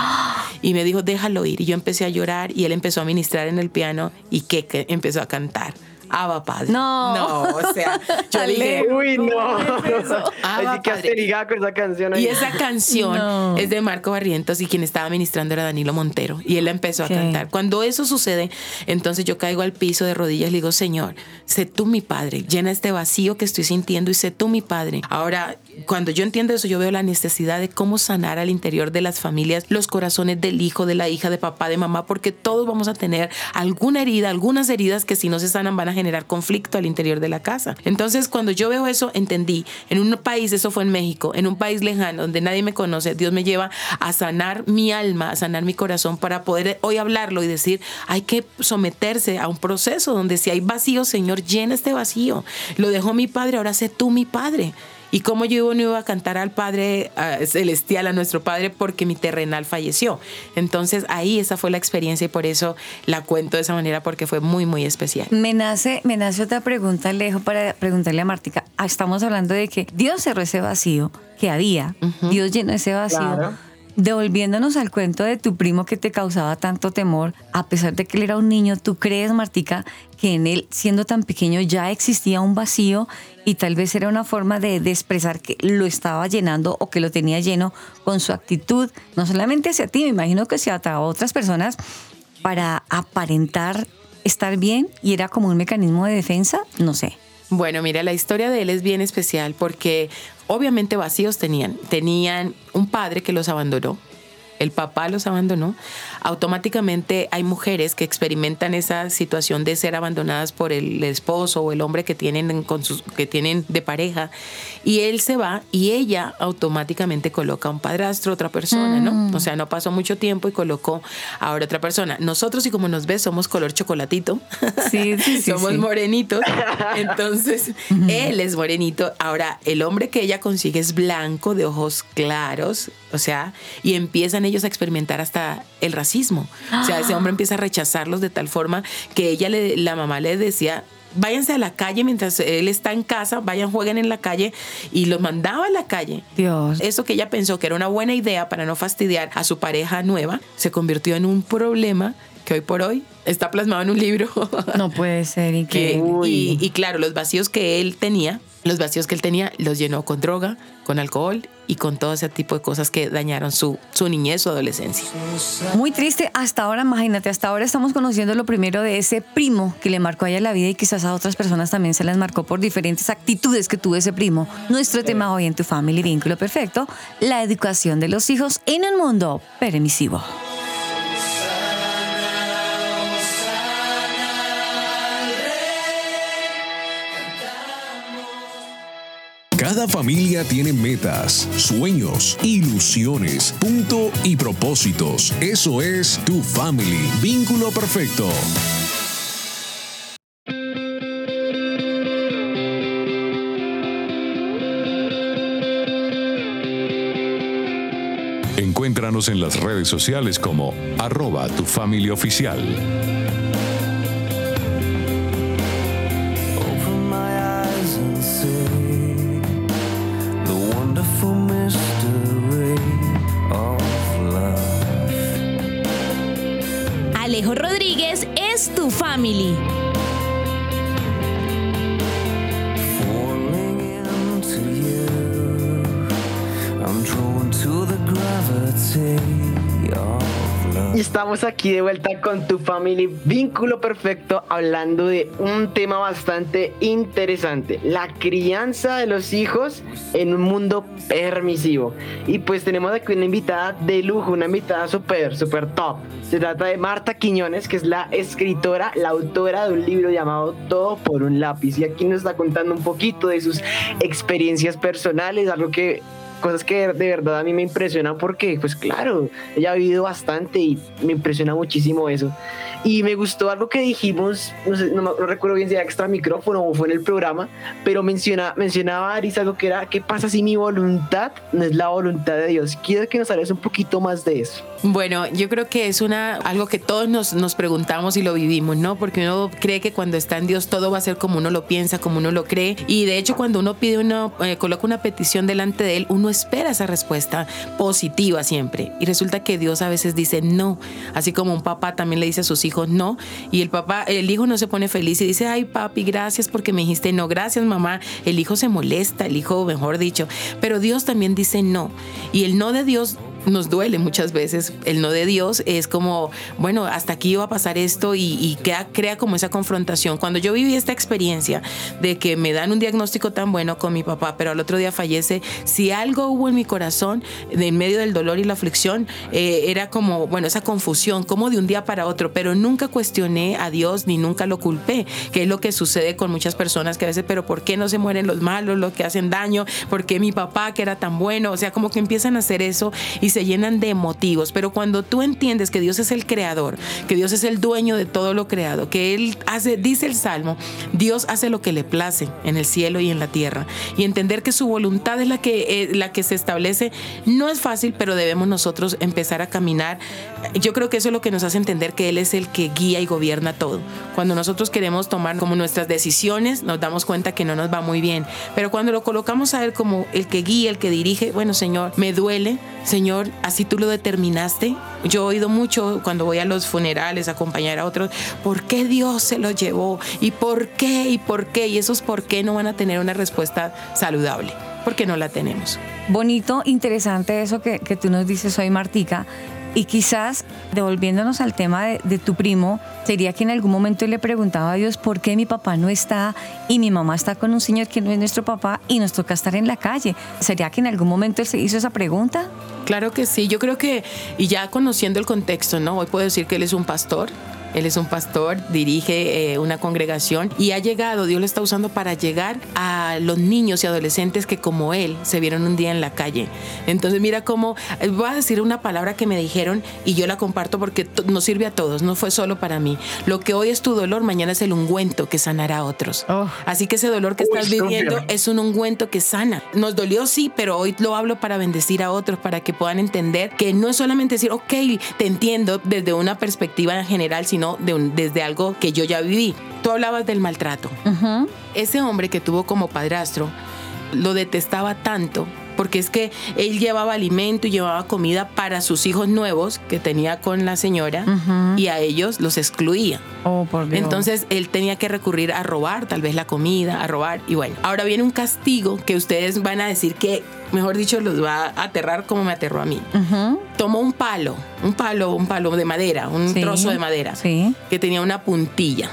Y me dijo, déjalo ir. Y yo empecé a llorar y él empezó a ministrar en el piano y que empezó a cantar. Abba Padre. No. No, o sea, yo dije, Uy, no. Ah, Así que con esa canción. ahí. Y esa canción No. es de Marco Barrientos y quien estaba ministrando era Danilo Montero. Y él la empezó a cantar. Cuando eso sucede, entonces yo caigo al piso de rodillas y le digo, Señor, sé tú mi Padre, llena este vacío que estoy sintiendo y sé tú mi Padre. Ahora, cuando yo entiendo eso, yo veo la necesidad de cómo sanar al interior de las familias los corazones del hijo, de la hija, de papá, de mamá, porque todos vamos a tener alguna herida, algunas heridas que si no se sanan van a generar conflicto al interior de la casa. Entonces, cuando yo veo eso, entendí, en un país, eso fue en México, en un país lejano donde nadie me conoce, Dios me lleva a sanar mi alma, a sanar mi corazón para poder hoy hablarlo y decir, hay que someterse a un proceso donde si hay vacío, Señor, llena este vacío. Lo dejó mi padre, ahora sé tú mi padre. Y cómo yo no iba a cantar al Padre Celestial, a nuestro Padre, porque mi terrenal falleció. Entonces ahí esa fue la experiencia y por eso la cuento de esa manera, porque fue muy, muy especial. Me nace, me nace otra pregunta, Alejo, para preguntarle a Martica. Ah, Estamos hablando de que Dios cerró ese vacío que había. Dios llenó ese vacío. Claro. devolviéndonos al cuento de tu primo que te causaba tanto temor, a pesar de que él era un niño, ¿tú crees, Martica, que en él, siendo tan pequeño, ya existía un vacío y tal vez era una forma de, expresar que lo estaba llenando o que lo tenía lleno con su actitud, no solamente hacia ti, me imagino que hacia otras personas, para aparentar estar bien y era como un mecanismo de defensa, no sé. Bueno, mira, la historia de él es bien especial porque obviamente vacíos tenían. Tenían un padre que los abandonó, el papá los abandonó, automáticamente hay mujeres que experimentan esa situación de ser abandonadas por el esposo o el hombre que tienen, con sus, que tienen de pareja y él se va y ella automáticamente coloca a un padrastro, otra persona, ¿no? Mm. O sea, no pasó mucho tiempo y colocó ahora otra persona. Nosotros, y como nos ves, somos color chocolatito. Sí, sí, sí, somos sí. morenitos. Entonces, él es morenito. Ahora, el hombre que ella consigue es blanco, de ojos claros, o sea, y empiezan ellos a experimentar hasta el racismo. O sea, ese hombre empieza a rechazarlos de tal forma que ella, le, la mamá le decía, váyanse a la calle mientras él está en casa, vayan, jueguen en la calle y los mandaba a la calle. Dios. Eso que ella pensó que era una buena idea para no fastidiar a su pareja nueva, se convirtió en un problema que hoy por hoy está plasmado en un libro. No puede ser Que- y claro, los vacíos que él tenía, los vacíos que él tenía, los llenó con droga, con alcohol y con todo ese tipo de cosas que dañaron su, su niñez, su adolescencia. Muy triste hasta ahora, imagínate, hasta ahora estamos conociendo lo primero de ese primo que le marcó a ella la vida y quizás a otras personas también se les marcó por diferentes actitudes que tuvo ese primo. Nuestro tema hoy en Tu Family Vínculo Perfecto, la educación de los hijos en un mundo permisivo. Cada familia tiene metas, sueños, ilusiones, punto y propósitos. Eso es tu family. Vínculo perfecto. Encuéntranos en las redes sociales como arroba tu familia oficial. Alejo Rodríguez es tu family. Estamos aquí de vuelta con tu family vínculo perfecto hablando de un tema bastante interesante, la crianza de los hijos en un mundo permisivo. Y pues tenemos aquí una invitada de lujo, una invitada súper, súper top. Se trata de Marta Quiñones, que es la escritora, la autora de un libro llamado Todo por un lápiz. Y aquí nos está contando un poquito de sus experiencias personales, algo que cosas que de verdad a mí me impresionan porque, pues claro, ella ha vivido bastante y me impresiona muchísimo eso. Y me gustó algo que dijimos, no, sé, no, no recuerdo bien si era extra micrófono o fue en el programa, pero menciona, mencionaba Aris algo que era, ¿qué pasa si mi voluntad no es la voluntad de Dios? Quiero que nos hables un poquito más de eso. Bueno, yo creo que es una algo que todos nos, nos preguntamos y lo vivimos, ¿no? Porque uno cree que cuando está en Dios todo va a ser como uno lo piensa, como uno lo cree. Y de hecho, cuando uno pide uno, eh, coloca una petición delante de él, uno espera esa respuesta positiva siempre. Y resulta que Dios a veces dice no. Así como un papá también le dice a sus hijos no. Y el papá, el hijo no se pone feliz y dice, ay papi, gracias porque me dijiste no, gracias mamá. El hijo se molesta, el hijo, mejor dicho. Pero Dios también dice no. Y el no de Dios nos duele muchas veces. El no de Dios es como, bueno, hasta aquí iba a pasar esto y, y crea, crea como esa confrontación. Cuando yo viví esta experiencia de que me dan un diagnóstico tan bueno con mi papá, pero al otro día fallece, si algo hubo en mi corazón, en medio del dolor y la aflicción, eh, era como, bueno, esa confusión, como de un día para otro, pero nunca cuestioné a Dios ni nunca lo culpé, que es lo que sucede con muchas personas que a veces, pero ¿por qué no se mueren los malos, los que hacen daño? ¿Por qué mi papá que era tan bueno? O sea, como que empiezan a hacer eso y se llenan de motivos, pero cuando tú entiendes que Dios es el creador, que Dios es el dueño de todo lo creado, que Él hace, dice el Salmo, Dios hace lo que le place en el cielo y en la tierra, y entender que su voluntad es la que, eh, la que se establece, no es fácil, pero debemos nosotros empezar a caminar. Yo creo que eso es lo que nos hace entender que Él es el que guía y gobierna todo. Cuando nosotros queremos tomar como nuestras decisiones, nos damos cuenta que no nos va muy bien, pero cuando lo colocamos a Él como el que guía, el que dirige, bueno, Señor, me duele, Señor, Así tú lo determinaste. Yo he oído mucho cuando voy a los funerales acompañar a otros, ¿por qué Dios se lo llevó? ¿Y por qué? ¿Y por qué? Y esos por qué no van a tener una respuesta saludable, porque no la tenemos. Bonito, interesante eso que, que tú nos dices hoy, Martica. Y quizás, devolviéndonos al tema de, tu primo, sería que en algún momento le preguntaba a Dios por qué mi papá no está y mi mamá está con un señor que no es nuestro papá y nos toca estar en la calle. ¿Sería que en algún momento él se hizo esa pregunta? Claro que sí, yo creo que, y ya conociendo el contexto, ¿no? Hoy puedo decir que él es un pastor, él es un pastor, dirige eh, una congregación y ha llegado, Dios lo está usando para llegar a los niños y adolescentes que como él se vieron un día en la calle. Entonces mira cómo, eh, voy a decir una palabra que me dijeron y yo la comparto porque nos sirve a todos, no fue solo para mí. Lo que hoy es tu dolor, mañana es el ungüento que sanará a otros. Oh. Así que ese dolor que estás viviendo es un ungüento que sana. Nos dolió sí, pero hoy lo hablo para bendecir a otros, para que puedan entender que no es solamente decir, ok, te entiendo desde una perspectiva general, sino de desde algo que yo ya viví. Tú hablabas del maltrato. Ese hombre que tuvo como padrastro lo detestaba tanto porque es que él llevaba alimento y llevaba comida para sus hijos nuevos que tenía con la señora y a ellos los excluía. Oh, por Dios. Entonces él tenía que recurrir a robar tal vez la comida, a robar y bueno, ahora viene un castigo que ustedes van a decir que, mejor dicho, los va a aterrar como me aterró a mí. Tomó un palo, un palo, un palo de madera, un trozo de madera que tenía una puntilla.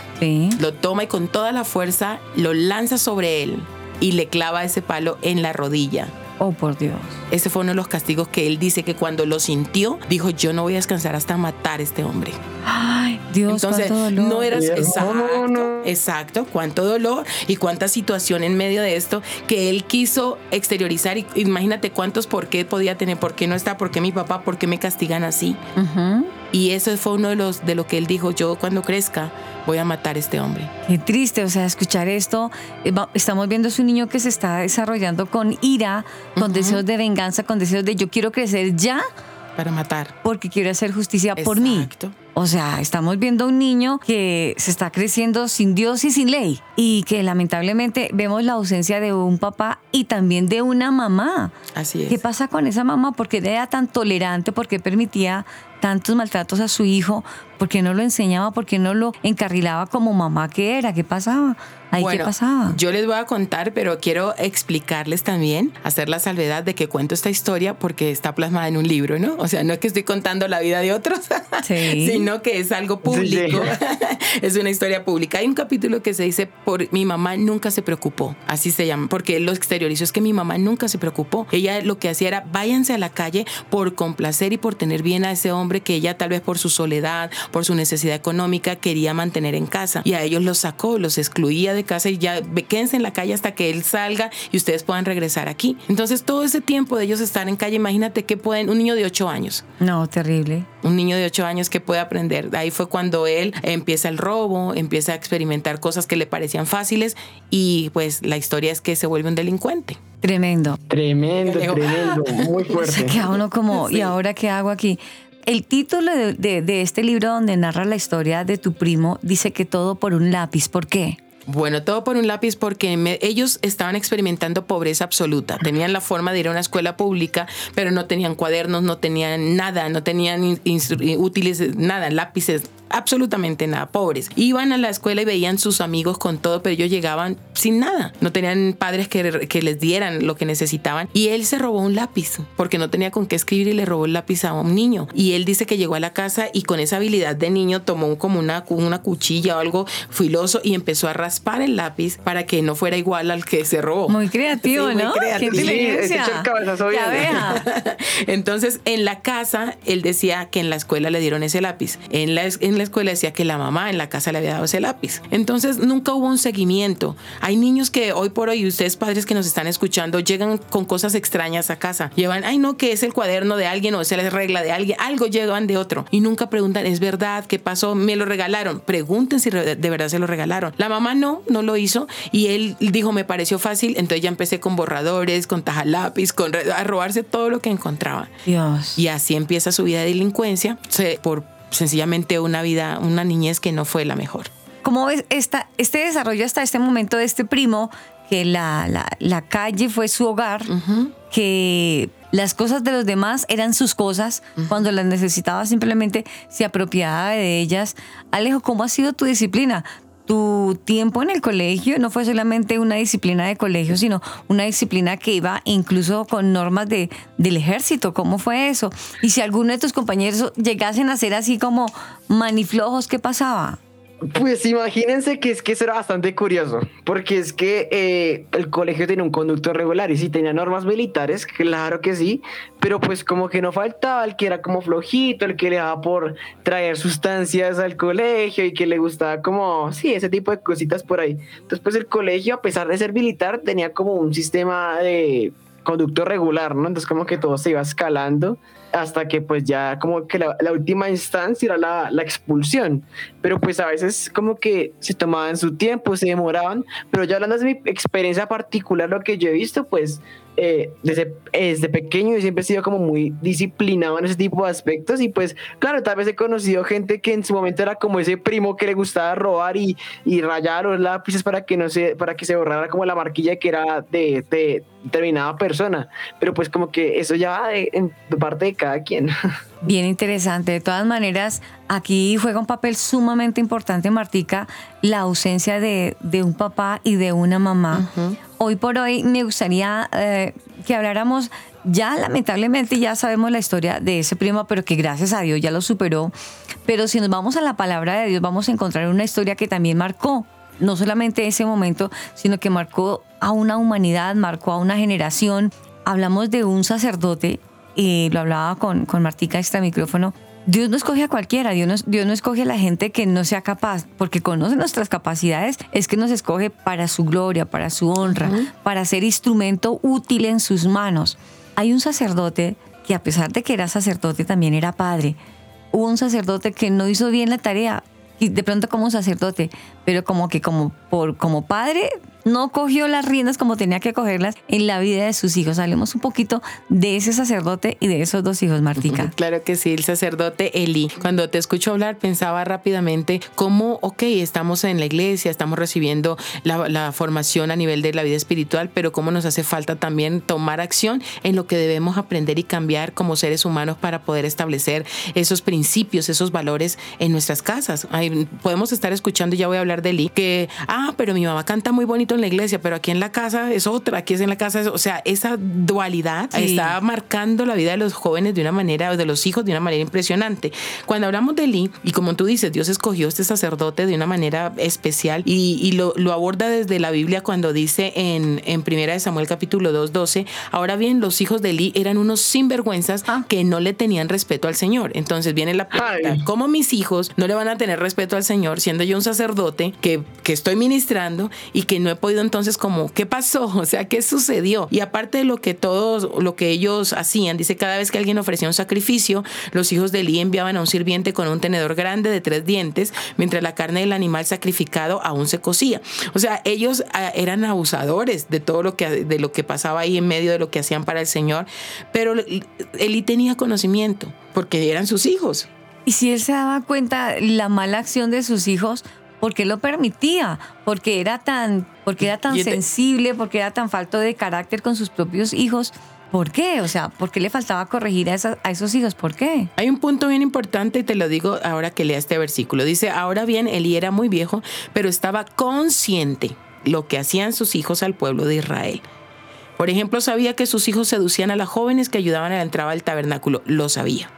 Lo toma y con toda la fuerza lo lanza sobre él y le clava ese palo en la rodilla. Oh, por Dios. Ese fue uno de los castigos que él dice que cuando lo sintió, dijo, yo no voy a descansar hasta matar a este hombre. Ay, Dios, Entonces, cuánto dolor. no eras exacto, No, no. exacto, cuánto dolor y cuánta situación en medio de esto que él quiso exteriorizar. Y imagínate cuántos por qué podía tener, por qué no está, por qué mi papá, por qué me castigan así. Y eso fue uno de los de lo que él dijo, yo cuando crezca voy a matar a este hombre. Qué triste, o sea, escuchar esto. eh, Estamos viendo es un niño que se está desarrollando con ira, con deseos de venganza, con deseos de yo quiero crecer ya Para matar. porque quiero hacer justicia por mí. Exacto. O sea, estamos viendo un niño que se está creciendo sin Dios y sin ley y que lamentablemente vemos la ausencia de un papá y también de una mamá. Así es. ¿Qué pasa con esa mamá? ¿Por qué era tan tolerante? ¿Por qué permitía tantos maltratos a su hijo? ¿Por qué no lo enseñaba? ¿Por qué no lo encarrilaba como mamá que era? ¿Qué pasaba? Ahí, ¿qué pasaba? Yo les voy a contar, pero quiero explicarles también, hacer la salvedad de que cuento esta historia porque está plasmada en un libro, ¿no? O sea, no es que estoy contando la vida de otros, Sí. sino que es algo público. es una historia pública. Hay un capítulo que se dice, por mi mamá nunca se preocupó, así se llama, porque lo exteriorizó, es que mi mamá nunca se preocupó. Ella lo que hacía era, váyanse a la calle por complacer y por tener bien a ese hombre que ella tal vez por su soledad, por su necesidad económica, quería mantener en casa. Y a ellos los sacó, los excluía de casa y ya quédense en la calle hasta que él salga y ustedes puedan regresar aquí. Entonces todo ese tiempo de ellos estar en calle, imagínate que pueden, un niño de 8 años, No, terrible. un niño de 8 años que puede aprender. Ahí fue cuando él empieza el robo, empieza a experimentar cosas que le parecían fáciles y pues la historia es que se vuelve un delincuente. Tremendo. Tremendo, tremendo, muy Se fuerte. queda uno como, ¿y ahora qué hago aquí? El título de, este libro donde narra la historia de tu primo dice que todo por un lápiz. ¿Por qué? Bueno, todo por un lápiz porque ellos estaban experimentando pobreza absoluta. Tenían la forma de ir a una escuela pública, pero no tenían cuadernos, no tenían nada, no tenían útiles, nada, lápices, absolutamente nada, pobres. Iban a la escuela y veían sus amigos con todo, pero ellos llegaban sin nada. No tenían padres que, que les dieran lo que necesitaban. Y él se robó un lápiz porque no tenía con qué escribir y le robó el lápiz a un niño. Y él dice que llegó a la casa y con esa habilidad de niño tomó como una, una cuchilla o algo filoso y empezó a raspar el lápiz para que no fuera igual al que se robó. Muy creativo, Sí, muy ¿no? creativo. Qué Sí, inteligencia. abeja. Entonces, en la casa, él decía que en la escuela le dieron ese lápiz. En la, en la escuela decía que la mamá en la casa le había dado ese lápiz. Entonces, nunca hubo un seguimiento. Hay niños que hoy por hoy, ustedes padres que nos están escuchando, llegan con cosas extrañas a casa. Llevan, ay, no, que es el cuaderno de alguien o es la regla de alguien. Algo llevan de otro. Y nunca preguntan, ¿es verdad? ¿Qué pasó? Me lo regalaron. Pregunten si de verdad se lo regalaron. La mamá no, no lo hizo. Y él dijo, me pareció fácil. Entonces ya empecé con borradores, con tajalápiz, con a robarse todo lo que encontraba. Dios. Y así empieza su vida de delincuencia se- por sencillamente una vida, una niñez que no fue la mejor. ¿Cómo ves esta, este desarrollo hasta este momento de este primo que la, la, la calle fue su hogar, que las cosas de los demás eran sus cosas, cuando las necesitaba simplemente se apropiaba de ellas. Alejo, ¿cómo ha sido tu disciplina? Tu tiempo en el colegio no fue solamente una disciplina de colegio, sino una disciplina que iba incluso con normas de, del ejército. ¿Cómo fue eso? Y si alguno de tus compañeros llegasen a ser así como maniflojos, ¿qué pasaba? Pues imagínense que es que eso era bastante curioso, porque es que eh, el colegio tenía un conducto regular y sí tenía normas militares, claro que sí, pero pues como que no faltaba el que era como flojito, el que le daba por traer sustancias al colegio y que le gustaba como, sí, ese tipo de cositas por ahí. Entonces pues el colegio, a pesar de ser militar, tenía como un sistema de conducto regular, ¿no? Entonces como que todo se iba escalando hasta que pues ya como que la, la última instancia era la, la, expulsión, pero pues a veces como que se tomaban su tiempo, se demoraban, pero ya hablando de mi experiencia particular, lo que yo he visto, pues eh, desde, desde pequeño yo siempre he sido como muy disciplinado en ese tipo de aspectos y pues claro, tal vez he conocido gente que en su momento era como ese primo que le gustaba robar y, y rayar los lápices para que no se, para que se borrara como la marquilla que era de, de determinada persona, pero pues como que eso ya de, en parte de cada quien. Bien interesante. De todas maneras, aquí juega un papel sumamente importante, Martica, la ausencia de, de un papá y de una mamá. Uh -huh. Hoy por hoy me gustaría eh, que habláramos, ya lamentablemente ya sabemos la historia de ese primo, pero que gracias a Dios ya lo superó. Pero si nos vamos a la palabra de Dios, vamos a encontrar una historia que también marcó no solamente ese momento, sino que marcó a una humanidad, marcó a una generación. Hablamos de un sacerdote y lo hablaba con, con Martica extra micrófono, Dios no escoge a cualquiera, Dios no, Dios no escoge a la gente que no sea capaz, porque conoce nuestras capacidades, es que nos escoge para su gloria, para su honra, uh -huh. para ser instrumento útil en sus manos. Hay un sacerdote que a pesar de que era sacerdote también era padre. Hubo un sacerdote que no hizo bien la tarea, y de pronto como sacerdote, pero como que como, por, como padre no cogió las riendas como tenía que cogerlas en la vida de sus hijos. Hablemos un poquito de ese sacerdote y de esos dos hijos, Martica. Claro que sí, el sacerdote Eli. Cuando te escucho hablar, pensaba rápidamente cómo, ok, estamos en la iglesia, estamos recibiendo la, formación a nivel de la vida espiritual, pero cómo nos hace falta también tomar acción en lo que debemos aprender y cambiar como seres humanos para poder establecer esos principios, esos valores en nuestras casas. Ay, podemos estar escuchando, ya voy a hablar de Eli, que, ah, pero mi mamá canta muy bonito en la iglesia, pero aquí en la casa es otra, aquí es en la casa, es, o sea, esa dualidad sí. está marcando la vida de los jóvenes de una manera, de los hijos de una manera impresionante. Cuando hablamos de Eli, y como tú dices, Dios escogió este sacerdote de una manera especial y, y lo, lo, aborda desde la Biblia cuando dice en, en Primera de Samuel capítulo 2, 12, ahora bien, los hijos de Eli eran unos sinvergüenzas ah. que no le tenían respeto al Señor. Entonces viene la pregunta, Ay. ¿cómo mis hijos no le van a tener respeto al Señor siendo yo un sacerdote que, que estoy ministrando y que no he podido entonces como, ¿qué pasó? O sea, ¿qué sucedió? Y aparte de lo que todos, lo que ellos hacían, dice, cada vez que alguien ofrecía un sacrificio, los hijos de Eli enviaban a un sirviente con un tenedor grande de tres dientes, mientras la carne del animal sacrificado aún se cocía. O sea, ellos uh, eran abusadores de todo lo que, de lo que pasaba ahí en medio de lo que hacían para el Señor, pero Eli tenía conocimiento, porque eran sus hijos. Y si él se daba cuenta la mala acción de sus hijos, ¿por qué lo permitía? Porque era tan, porque era tan sensible, porque era tan falto de carácter con sus propios hijos. ¿Por qué? O sea, ¿por qué le faltaba corregir a, esa, a, esos hijos? ¿Por qué? Hay un punto bien importante y te lo digo ahora que lea este versículo. Dice, ahora bien, Eli era muy viejo, pero estaba consciente lo que hacían sus hijos al pueblo de Israel. Por ejemplo, sabía que sus hijos seducían a las jóvenes que ayudaban a la entrada al tabernáculo. Lo sabía.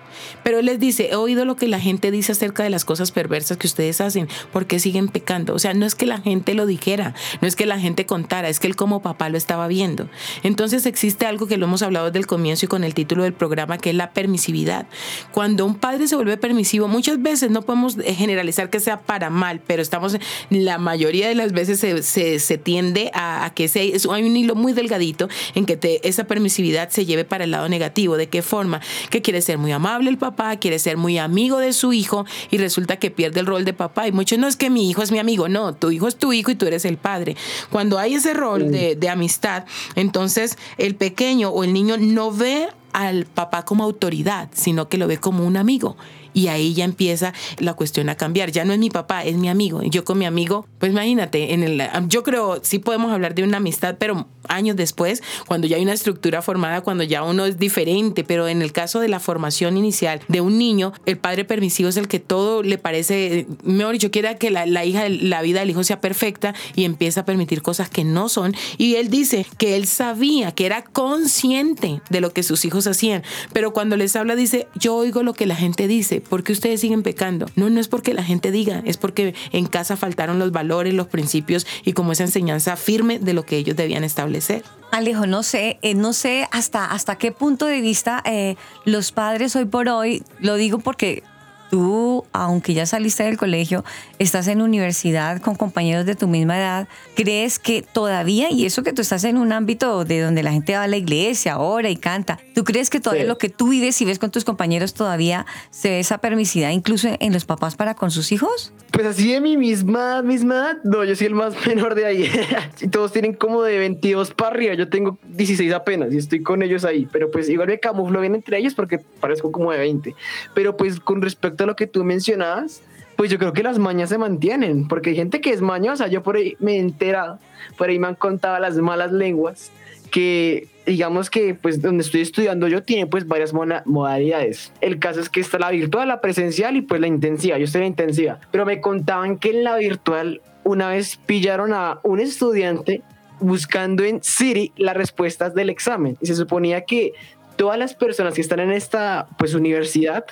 Pero él les dice, he oído lo que la gente dice acerca de las cosas perversas que ustedes hacen, ¿por qué siguen pecando? O sea, no es que la gente lo dijera, no es que la gente contara, es que él como papá lo estaba viendo. Entonces existe algo que lo hemos hablado desde el comienzo y con el título del programa, que es la permisividad. Cuando un padre se vuelve permisivo, muchas veces no podemos generalizar que sea para mal, pero estamos, la mayoría de las veces se, tiende a, que hay un hilo muy delgadito en que esa permisividad se lleve para el lado negativo. ¿De qué forma? Que quiere ser muy amable el papá, quiere ser muy amigo de su hijo y resulta que pierde el rol de papá. Y muchos no es que mi hijo es mi amigo, no, tu hijo es tu hijo y tú eres el padre. Cuando hay ese rol de, de amistad, entonces el pequeño o el niño no ve al papá como autoridad, sino que lo ve como un amigo. Y ahí ya empieza la cuestión a cambiar. Ya no es mi papá, es mi amigo. Yo con mi amigo, pues imagínate, en el, yo creo, sí podemos hablar de una amistad, pero años después, cuando ya hay una estructura formada, cuando ya uno es diferente, pero en el caso de la formación inicial de un niño, el padre permisivo es el que todo le parece, mejor dicho, quiera que la, la hija, la vida del hijo sea perfecta y empieza a permitir cosas que no son. Y él dice que él sabía, que era consciente de lo que sus hijos hacían, pero cuando les habla dice, yo oigo lo que la gente dice, ¿por qué ustedes siguen pecando? No, no es porque la gente diga, es porque en casa faltaron los valores, los principios y como esa enseñanza firme de lo que ellos debían establecer. Alejo, no sé, eh, no sé hasta, hasta qué punto de vista eh, los padres hoy por hoy, lo digo porque tú, aunque ya saliste del colegio, estás en universidad con compañeros de tu misma edad, ¿crees que todavía, y eso que tú estás en un ámbito de donde la gente va a la iglesia, ora y canta, ¿tú crees que todavía Sí. lo que tú vives y ves con tus compañeros todavía se ve esa permisidad incluso en los papás para con sus hijos? Pues así de mi misma, misma no, yo soy el más menor de ahí. y todos tienen como de 22 para arriba, yo tengo 16 apenas y estoy con ellos ahí. Pero pues igual me camuflo bien entre ellos porque parezco como de 20. Pero pues con respecto a lo que tú mencionabas, pues yo creo que las mañas se mantienen, porque hay gente que es mañosa, yo por ahí me he enterado, por ahí me han contado las malas lenguas, que digamos que pues donde estoy estudiando yo tiene pues varias modalidades. El caso es que está la virtual, la presencial y pues la intensiva, yo estoy en la intensiva, pero me contaban que en la virtual una vez pillaron a un estudiante buscando en Siri las respuestas del examen. Y se suponía que todas las personas que están en esta pues universidad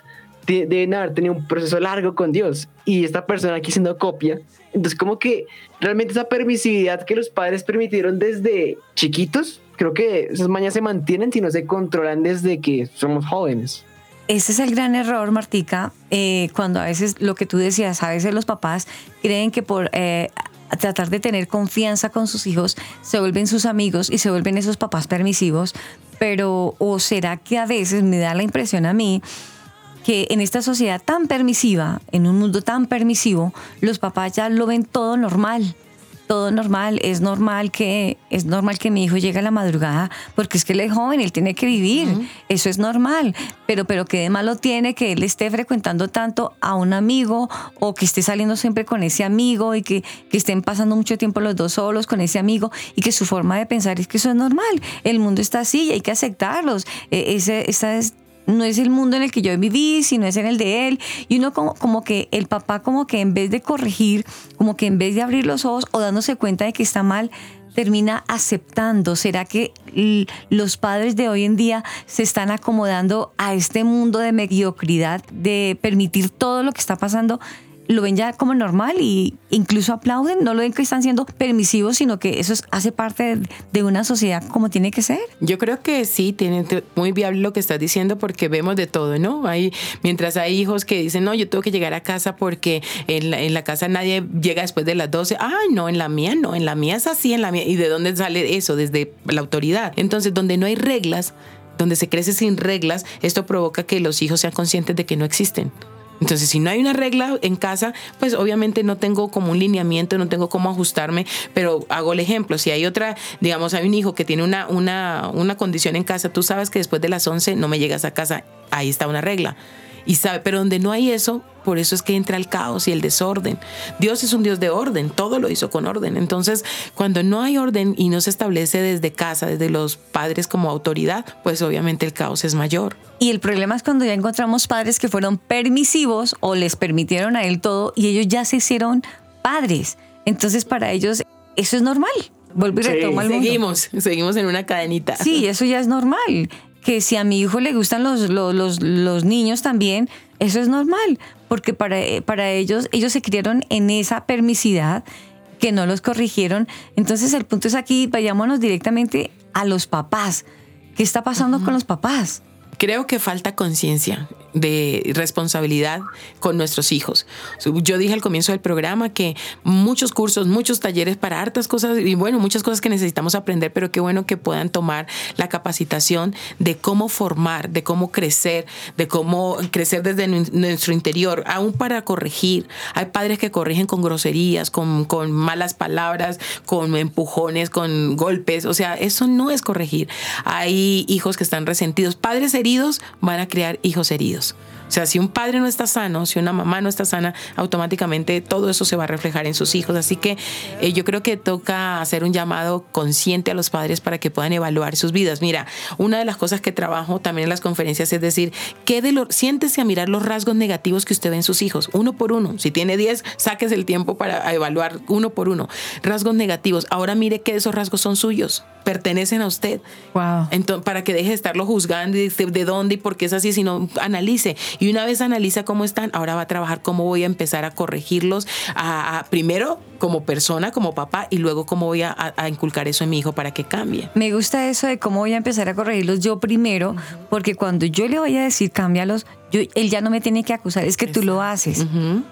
deben haber tenido un proceso largo con Dios y esta persona aquí haciendo copia. Entonces como que realmente esa permisividad que los padres permitieron desde chiquitos, creo que esas mañas se mantienen si no se controlan desde que somos jóvenes. Ese es el gran error, Martica, eh, cuando a veces lo que tú decías, a veces los papás creen que por eh, tratar de tener confianza con sus hijos se vuelven sus amigos y se vuelven esos papás permisivos, pero o será que a veces me da la impresión a mí que en esta sociedad tan permisiva, en un mundo tan permisivo, los papás ya lo ven todo normal. Todo normal, es normal que es normal que mi hijo llegue a la madrugada porque es que él es joven, él tiene que vivir, eso es normal, pero pero qué de malo tiene que él esté frecuentando tanto a un amigo o que esté saliendo siempre con ese amigo y que, que estén pasando mucho tiempo los dos solos con ese amigo y que su forma de pensar es que eso es normal, el mundo está así y hay que aceptarlos, Eh, ese, esa es no es el mundo en el que yo viví, sino es en el de él. Y uno como, como que el papá como que en vez de corregir, como que en vez de abrir los ojos o dándose cuenta de que está mal, termina aceptando. ¿Será que los padres de hoy en día se están acomodando a este mundo de mediocridad, de permitir todo lo que está pasando? Lo ven ya como normal y incluso aplauden, no lo ven que están siendo permisivos, sino que eso es- hace parte de, una sociedad como tiene que ser. Yo creo que sí, tiene muy viable lo que estás diciendo porque vemos de todo, ¿no? Hay, mientras hay hijos que dicen, no, yo tengo que llegar a casa porque en la, en la casa nadie llega después de las 12. Ay, no, en la mía no, en la mía es así, en la mía. ¿Y de dónde sale eso? Desde la autoridad. Entonces, donde no hay reglas, donde se crece sin reglas, esto provoca que los hijos sean conscientes de que no existen. Entonces, si no hay una regla en casa, pues obviamente no tengo como un lineamiento, no tengo cómo ajustarme, pero hago el ejemplo. Si hay otra, digamos, hay un hijo que tiene una, una, una condición en casa, tú sabes que después de las 11 no me llegas a casa, ahí está una regla. Y sabe, pero donde no hay eso, por eso es que entra el caos y el desorden. Dios es un Dios de orden, todo lo hizo con orden. Entonces, cuando no hay orden y no se establece desde casa, desde los padres como autoridad, pues obviamente el caos es mayor. Y el problema es cuando ya encontramos padres que fueron permisivos o les permitieron a él todo y ellos ya se hicieron padres. Entonces para ellos eso es normal. Vuelvo y Sí, retomo al mundo. Seguimos, seguimos en una cadenita. Sí, eso ya es normal. Que si a mi hijo le gustan los, los, los, los niños también, eso es normal. Porque para, para ellos, ellos se criaron en esa permisidad que no los corrigieron. Entonces el punto es aquí, vayámonos directamente a los papás. ¿Qué está pasando con los papás? Creo que falta conciencia. de responsabilidad con nuestros hijos. Yo dije al comienzo del programa que muchos cursos, muchos talleres para hartas cosas y bueno, muchas cosas que necesitamos aprender, pero qué bueno que puedan tomar la capacitación de cómo formar, de cómo crecer, de cómo crecer desde nuestro interior, aún para corregir. Hay padres que corrigen con groserías, con, con malas palabras, con empujones, con golpes, o sea, eso no es corregir. Hay hijos que están resentidos, padres heridos van a crear hijos heridos. O sea, si un padre no está sano, si una mamá no está sana, automáticamente todo eso se va a reflejar en sus hijos. Así que eh, yo creo que toca hacer un llamado consciente a los padres para que puedan evaluar sus vidas. Mira, una de las cosas que trabajo también en las conferencias es decir, ¿qué de lo, siéntese a mirar los rasgos negativos que usted ve en sus hijos, uno por uno. Si tiene 10, saques el tiempo para evaluar uno por uno. Rasgos negativos. Ahora mire qué de esos rasgos son suyos, pertenecen a usted. Wow. Entonces, para que deje de estarlo juzgando y de, de dónde y por qué es así, sino analice. Y una vez analiza cómo están, ahora va a trabajar cómo voy a empezar a corregirlos, a, primero como persona, como papá, y luego cómo voy a, inculcar eso en mi hijo para que cambie. Me gusta eso de cómo voy a empezar a corregirlos yo primero, porque cuando yo le voy a decir cámbialos, yo, él ya no me tiene que acusar, es que tú lo haces,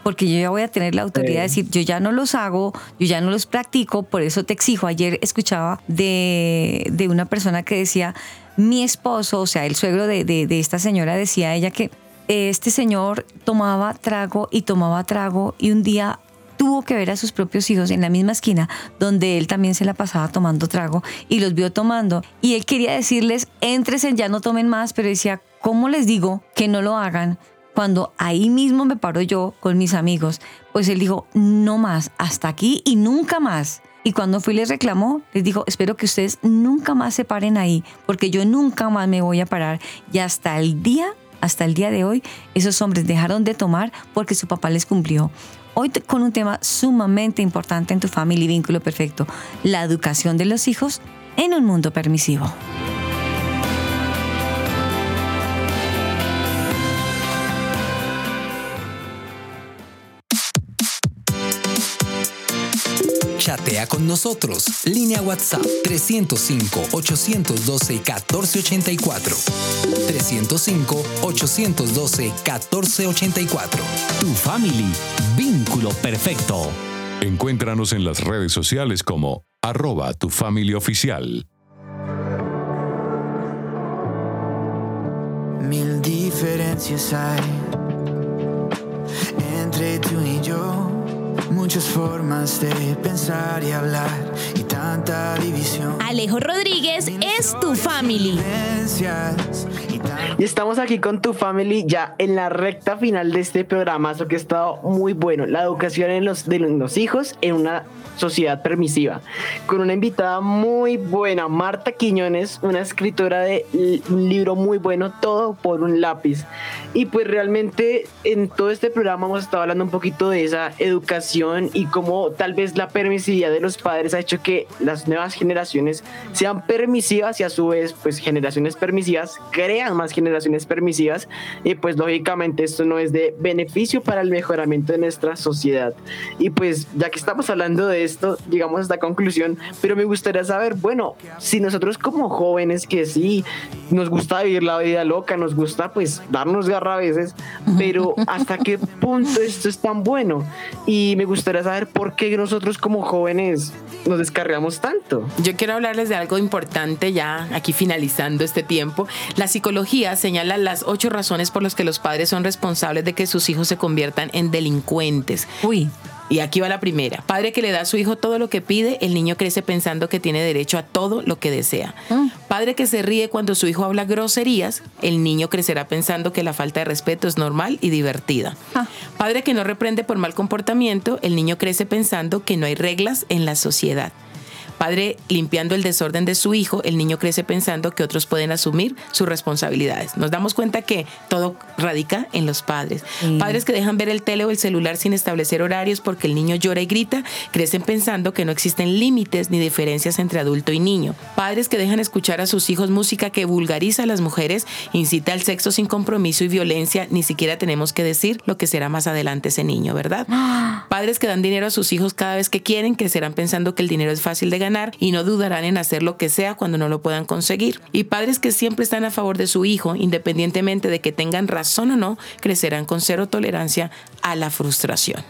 porque yo ya voy a tener la autoridad de decir, yo ya no los hago, yo ya no los practico, por eso te exijo. Ayer escuchaba de, de una persona que decía, mi esposo, o sea, el suegro de, de, de esta señora, decía ella que este señor tomaba trago y tomaba trago y un día tuvo que ver a sus propios hijos en la misma esquina donde él también se la pasaba tomando trago y los vio tomando. Y él quería decirles, entresen, ya no tomen más, pero decía, ¿cómo les digo que no lo hagan? Cuando ahí mismo me paro yo con mis amigos, pues él dijo, no más, hasta aquí y nunca más. Y cuando fui les reclamó, les dijo, espero que ustedes nunca más se paren ahí, porque yo nunca más me voy a parar. Y hasta el día hasta el día de hoy, esos hombres dejaron de tomar porque su papá les cumplió. Hoy con un tema sumamente importante en tu familia y vínculo perfecto, la educación de los hijos en un mundo permisivo. Con nosotros. Línea WhatsApp 305-812-1484. 305-812-1484. Tu family. Vínculo perfecto. Encuéntranos en las redes sociales como arroba tu familia oficial. Mil diferencias hay entre tú y yo Muchas formas de pensar y hablar y tanta división. Alejo Rodríguez es tu family. Y estamos aquí con tu family ya en la recta final de este programa, eso que ha estado muy bueno. La educación en los, de los hijos en una sociedad permisiva. Con una invitada muy buena, Marta Quiñones, una escritora de un libro muy bueno, Todo por un lápiz. Y pues realmente en todo este programa hemos estado hablando un poquito de esa educación y cómo tal vez la permisividad de los padres ha hecho que las nuevas generaciones sean permisivas y a su vez pues generaciones permisivas crean más generaciones permisivas y pues lógicamente esto no es de beneficio para el mejoramiento de nuestra sociedad. Y pues ya que estamos hablando de esto, llegamos a esta conclusión, pero me gustaría saber, bueno, si nosotros como jóvenes que sí nos gusta vivir la vida loca, nos gusta pues darnos garra a veces, pero hasta qué punto esto es tan bueno. Y me gustaría saber por qué nosotros como jóvenes nos descargamos tanto. Yo quiero hablarles de algo importante ya aquí finalizando este tiempo. La psicología señala las ocho razones por las que los padres son responsables de que sus hijos se conviertan en delincuentes. Uy. Y aquí va la primera. Padre que le da a su hijo todo lo que pide, el niño crece pensando que tiene derecho a todo lo que desea. Mm. Padre que se ríe cuando su hijo habla groserías, el niño crecerá pensando que la falta de respeto es normal y divertida. Ah. Padre que no reprende por mal comportamiento, el niño crece pensando que no hay reglas en la sociedad. Padre limpiando el desorden de su hijo, el niño crece pensando que otros pueden asumir sus responsabilidades. Nos damos cuenta que todo radica en los padres. Padres que dejan ver el tele o el celular sin establecer horarios porque el niño llora y grita, crecen pensando que no existen límites ni diferencias entre adulto y niño. Padres que dejan escuchar a sus hijos música que vulgariza a las mujeres, incita al sexo sin compromiso y violencia, ni siquiera tenemos que decir lo que será más adelante ese niño, ¿verdad? Padres que dan dinero a sus hijos cada vez que quieren crecerán pensando que el dinero es fácil de ganar y no dudarán en hacer lo que sea cuando no lo puedan conseguir. Y padres que siempre están a favor de su hijo, independientemente de que tengan razón o no, crecerán con cero tolerancia a la frustración.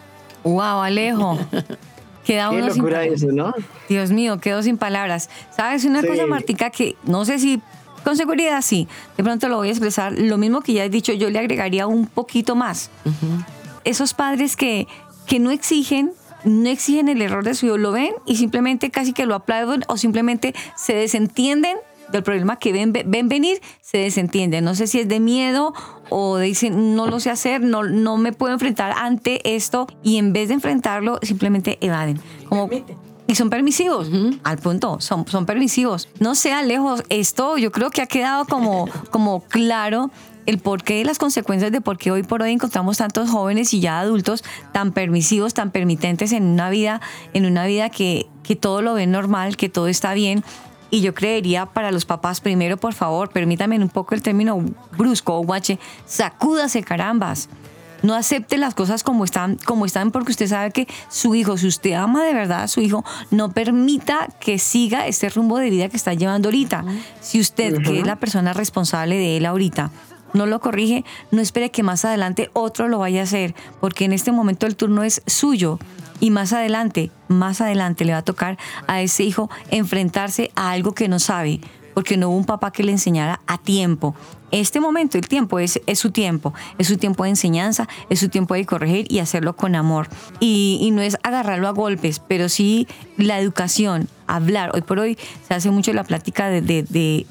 Wow, Alejo. Queda Qué uno sin locura eso, ¿no? Dios mío, quedo sin palabras. ¿Sabes una Sí. cosa, Martica, que no sé si con seguridad sí, de pronto lo voy a expresar, lo mismo que ya he dicho, yo le agregaría un poquito más. Esos padres que, que no exigen, no exigen el error de su hijo, lo ven y simplemente casi que lo aplauden o simplemente se desentienden del problema que ven, ven venir, se desentienden. No sé si es de miedo o dicen no lo sé hacer, no, no me puedo enfrentar ante esto y en vez de enfrentarlo simplemente evaden. Como, y son permisivos, al punto, son, son permisivos. No sea lejos, esto yo creo que ha quedado como, como claro el porqué y las consecuencias de por qué hoy por hoy encontramos tantos jóvenes y ya adultos tan permisivos, tan permitentes en una vida, en una vida que, que todo lo ven normal, que todo está bien. Y yo creería para los papás, primero, por favor, permítame un poco el término brusco o guache, sacúdase carambas. No acepte las cosas como están, como están, porque usted sabe que su hijo, si usted ama de verdad a su hijo, no permita que siga este rumbo de vida que está llevando ahorita. Si usted, que es la persona responsable de él ahorita, no lo corrige, no espere que más adelante otro lo vaya a hacer, porque en este momento el turno es suyo. Y más adelante, más adelante le va a tocar a ese hijo enfrentarse a algo que no sabe, porque no hubo un papá que le enseñara a tiempo. Este momento, el tiempo, es, es su tiempo, es su tiempo de enseñanza, es su tiempo de corregir y hacerlo con amor. Y, no es agarrarlo a golpes, pero sí la educación, hablar. Hoy por hoy se hace mucho la plática de, de- de-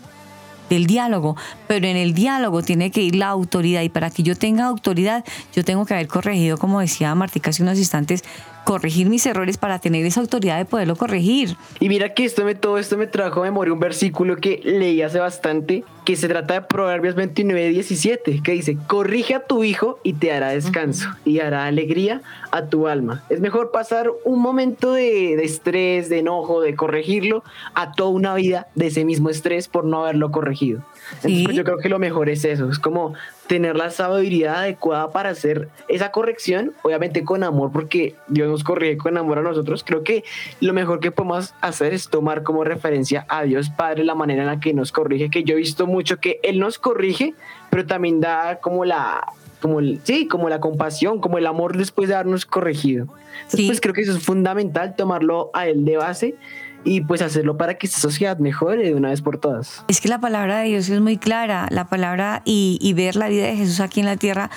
del diálogo, pero en el diálogo tiene que ir la autoridad y para que yo tenga autoridad, yo tengo que haber corregido, como decía Martica hace unos instantes, corregir mis errores para tener esa autoridad de poderlo corregir. Y mira que esto me, todo esto me trajo a memoria un versículo que leí hace bastante, que se trata de Proverbios 29, 17, que dice, corrige a tu hijo y te hará descanso y hará alegría a tu alma. Es mejor pasar un momento de, de estrés, de enojo, de corregirlo, a toda una vida de ese mismo estrés por no haberlo corregido. Entonces, Sí. pues, yo creo que lo mejor es eso, es como tener la sabiduría adecuada para hacer esa corrección, obviamente con amor, porque Dios nos corrige con amor a nosotros. Creo que lo mejor que podemos hacer es tomar como referencia a Dios Padre la manera en la que nos corrige, que yo he visto mucho que Él nos corrige, pero también da como la como el, sí, como la compasión, como el amor después de habernos corregido. Entonces, Sí. pues creo que eso es fundamental, tomarlo a él de base y pues hacerlo para que esta sociedad mejore de una vez por todas. Es que la palabra de Dios es muy clara, la palabra y, y ver la vida de Jesús aquí en la tierra,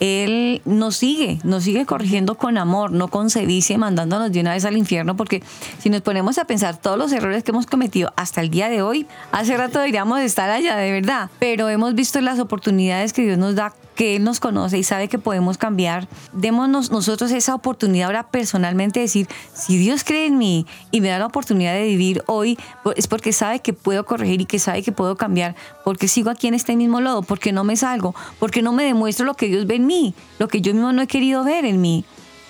Él nos sigue, nos sigue corrigiendo con amor, no con sevicia, mandándonos de una vez al infierno, porque si nos ponemos a pensar todos los errores que hemos cometido hasta el día de hoy, hace rato deberíamos estar allá, de verdad, pero hemos visto las oportunidades que Dios nos da que Él nos conoce y sabe que podemos cambiar, démonos nosotros esa oportunidad ahora personalmente de decir, si Dios cree en mí y me da la oportunidad de vivir hoy, es porque sabe que puedo corregir y que sabe que puedo cambiar, porque sigo aquí en este mismo lodo, porque no me salgo, porque no me demuestro lo que Dios ve en mí, lo que yo mismo no he querido ver en mí.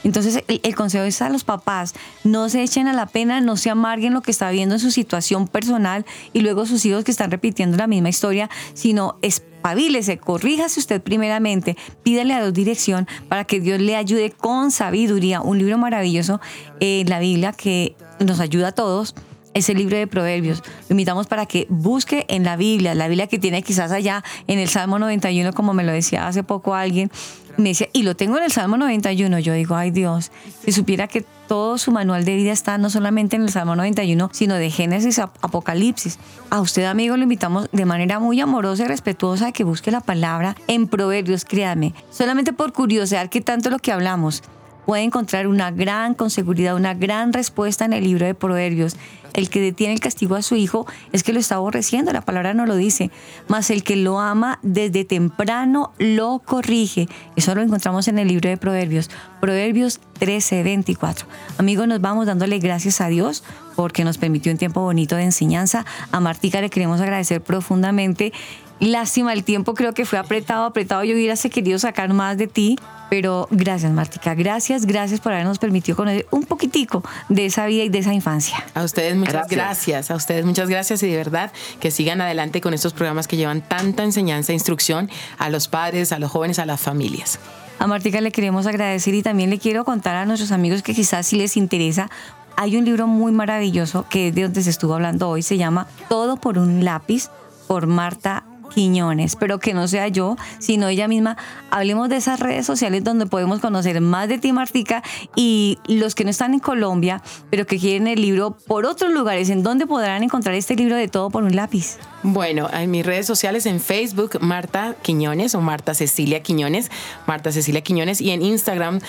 Entonces el, consejo es a los papás, no se echen a la pena, no se amarguen lo que está viendo en su situación personal y luego sus hijos que están repitiendo la misma historia, sino espabilese, corríjase usted primeramente, pídale a Dios dirección para que Dios le ayude con sabiduría. Un libro maravilloso en la Biblia que nos ayuda a todos es el libro de Proverbios. Lo invitamos para que busque en la Biblia, la Biblia que tiene quizás allá en el Salmo 91, como me lo decía hace poco alguien. Me y lo tengo en el Salmo 91. Yo digo, ay Dios, si supiera que todo su manual de vida está no solamente en el Salmo 91, sino de Génesis a Apocalipsis. A usted, amigo, lo invitamos de manera muy amorosa y respetuosa a que busque la palabra en Proverbios, créame. Solamente por curiosidad que tanto lo que hablamos puede encontrar una gran, con seguridad, una gran respuesta en el libro de Proverbios. El que detiene el castigo a su hijo es que lo está aborreciendo, la palabra no lo dice. Mas el que lo ama desde temprano lo corrige. Eso lo encontramos en el libro de Proverbios. Proverbios 13, 24. Amigos, nos vamos dándole gracias a Dios porque nos permitió un tiempo bonito de enseñanza. A Martica le queremos agradecer profundamente. Lástima el tiempo, creo que fue apretado, apretado. Yo hubiese querido sacar más de ti, pero gracias, Martica. Gracias, gracias por habernos permitido conocer un poquitico de esa vida y de esa infancia. A ustedes muchas Gracias. gracias. a ustedes muchas gracias y de verdad que sigan adelante con estos programas que llevan tanta enseñanza e instrucción a los padres, a los jóvenes, a las familias. A Martica le queremos agradecer y también le quiero contar a nuestros amigos que quizás si les interesa, hay un libro muy maravilloso que es de donde se estuvo hablando hoy, se llama Todo por un lápiz por Marta Quiñones, pero que no sea yo, sino ella misma. Hablemos de esas redes sociales donde podemos conocer más de ti, Martica, y los que no están en Colombia, pero que quieren el libro por otros lugares, ¿en dónde podrán encontrar este libro de todo por un lápiz? Bueno, en mis redes sociales, en Facebook, Marta Quiñones o Marta Cecilia Quiñones, Marta Cecilia Quiñones, y en Instagram,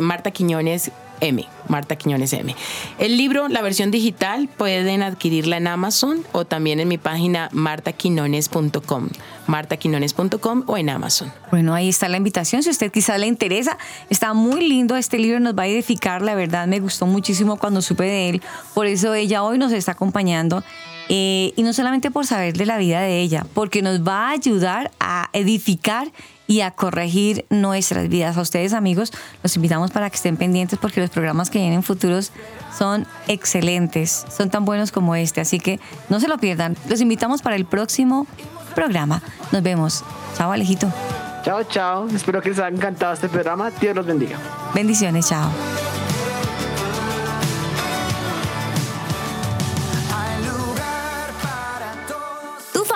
Marta Quiñones M, Marta Quiñones M. El libro, la versión digital, pueden adquirirla en Amazon o también en mi página martaquinones.com, martaquinones.com o en Amazon. Bueno, ahí está la invitación. Si usted quizás le interesa, está muy lindo. Este libro nos va a edificar. La verdad, me gustó muchísimo cuando supe de él. Por eso ella hoy nos está acompañando. Eh, y no solamente por saber de la vida de ella, porque nos va a ayudar a edificar y a corregir nuestras vidas. A ustedes amigos, los invitamos para que estén pendientes porque los programas que vienen futuros son excelentes, son tan buenos como este, así que no se lo pierdan. Los invitamos para el próximo programa. Nos vemos. Chao Alejito. Chao, chao. Espero que les haya encantado este programa. Dios los bendiga. Bendiciones, chao.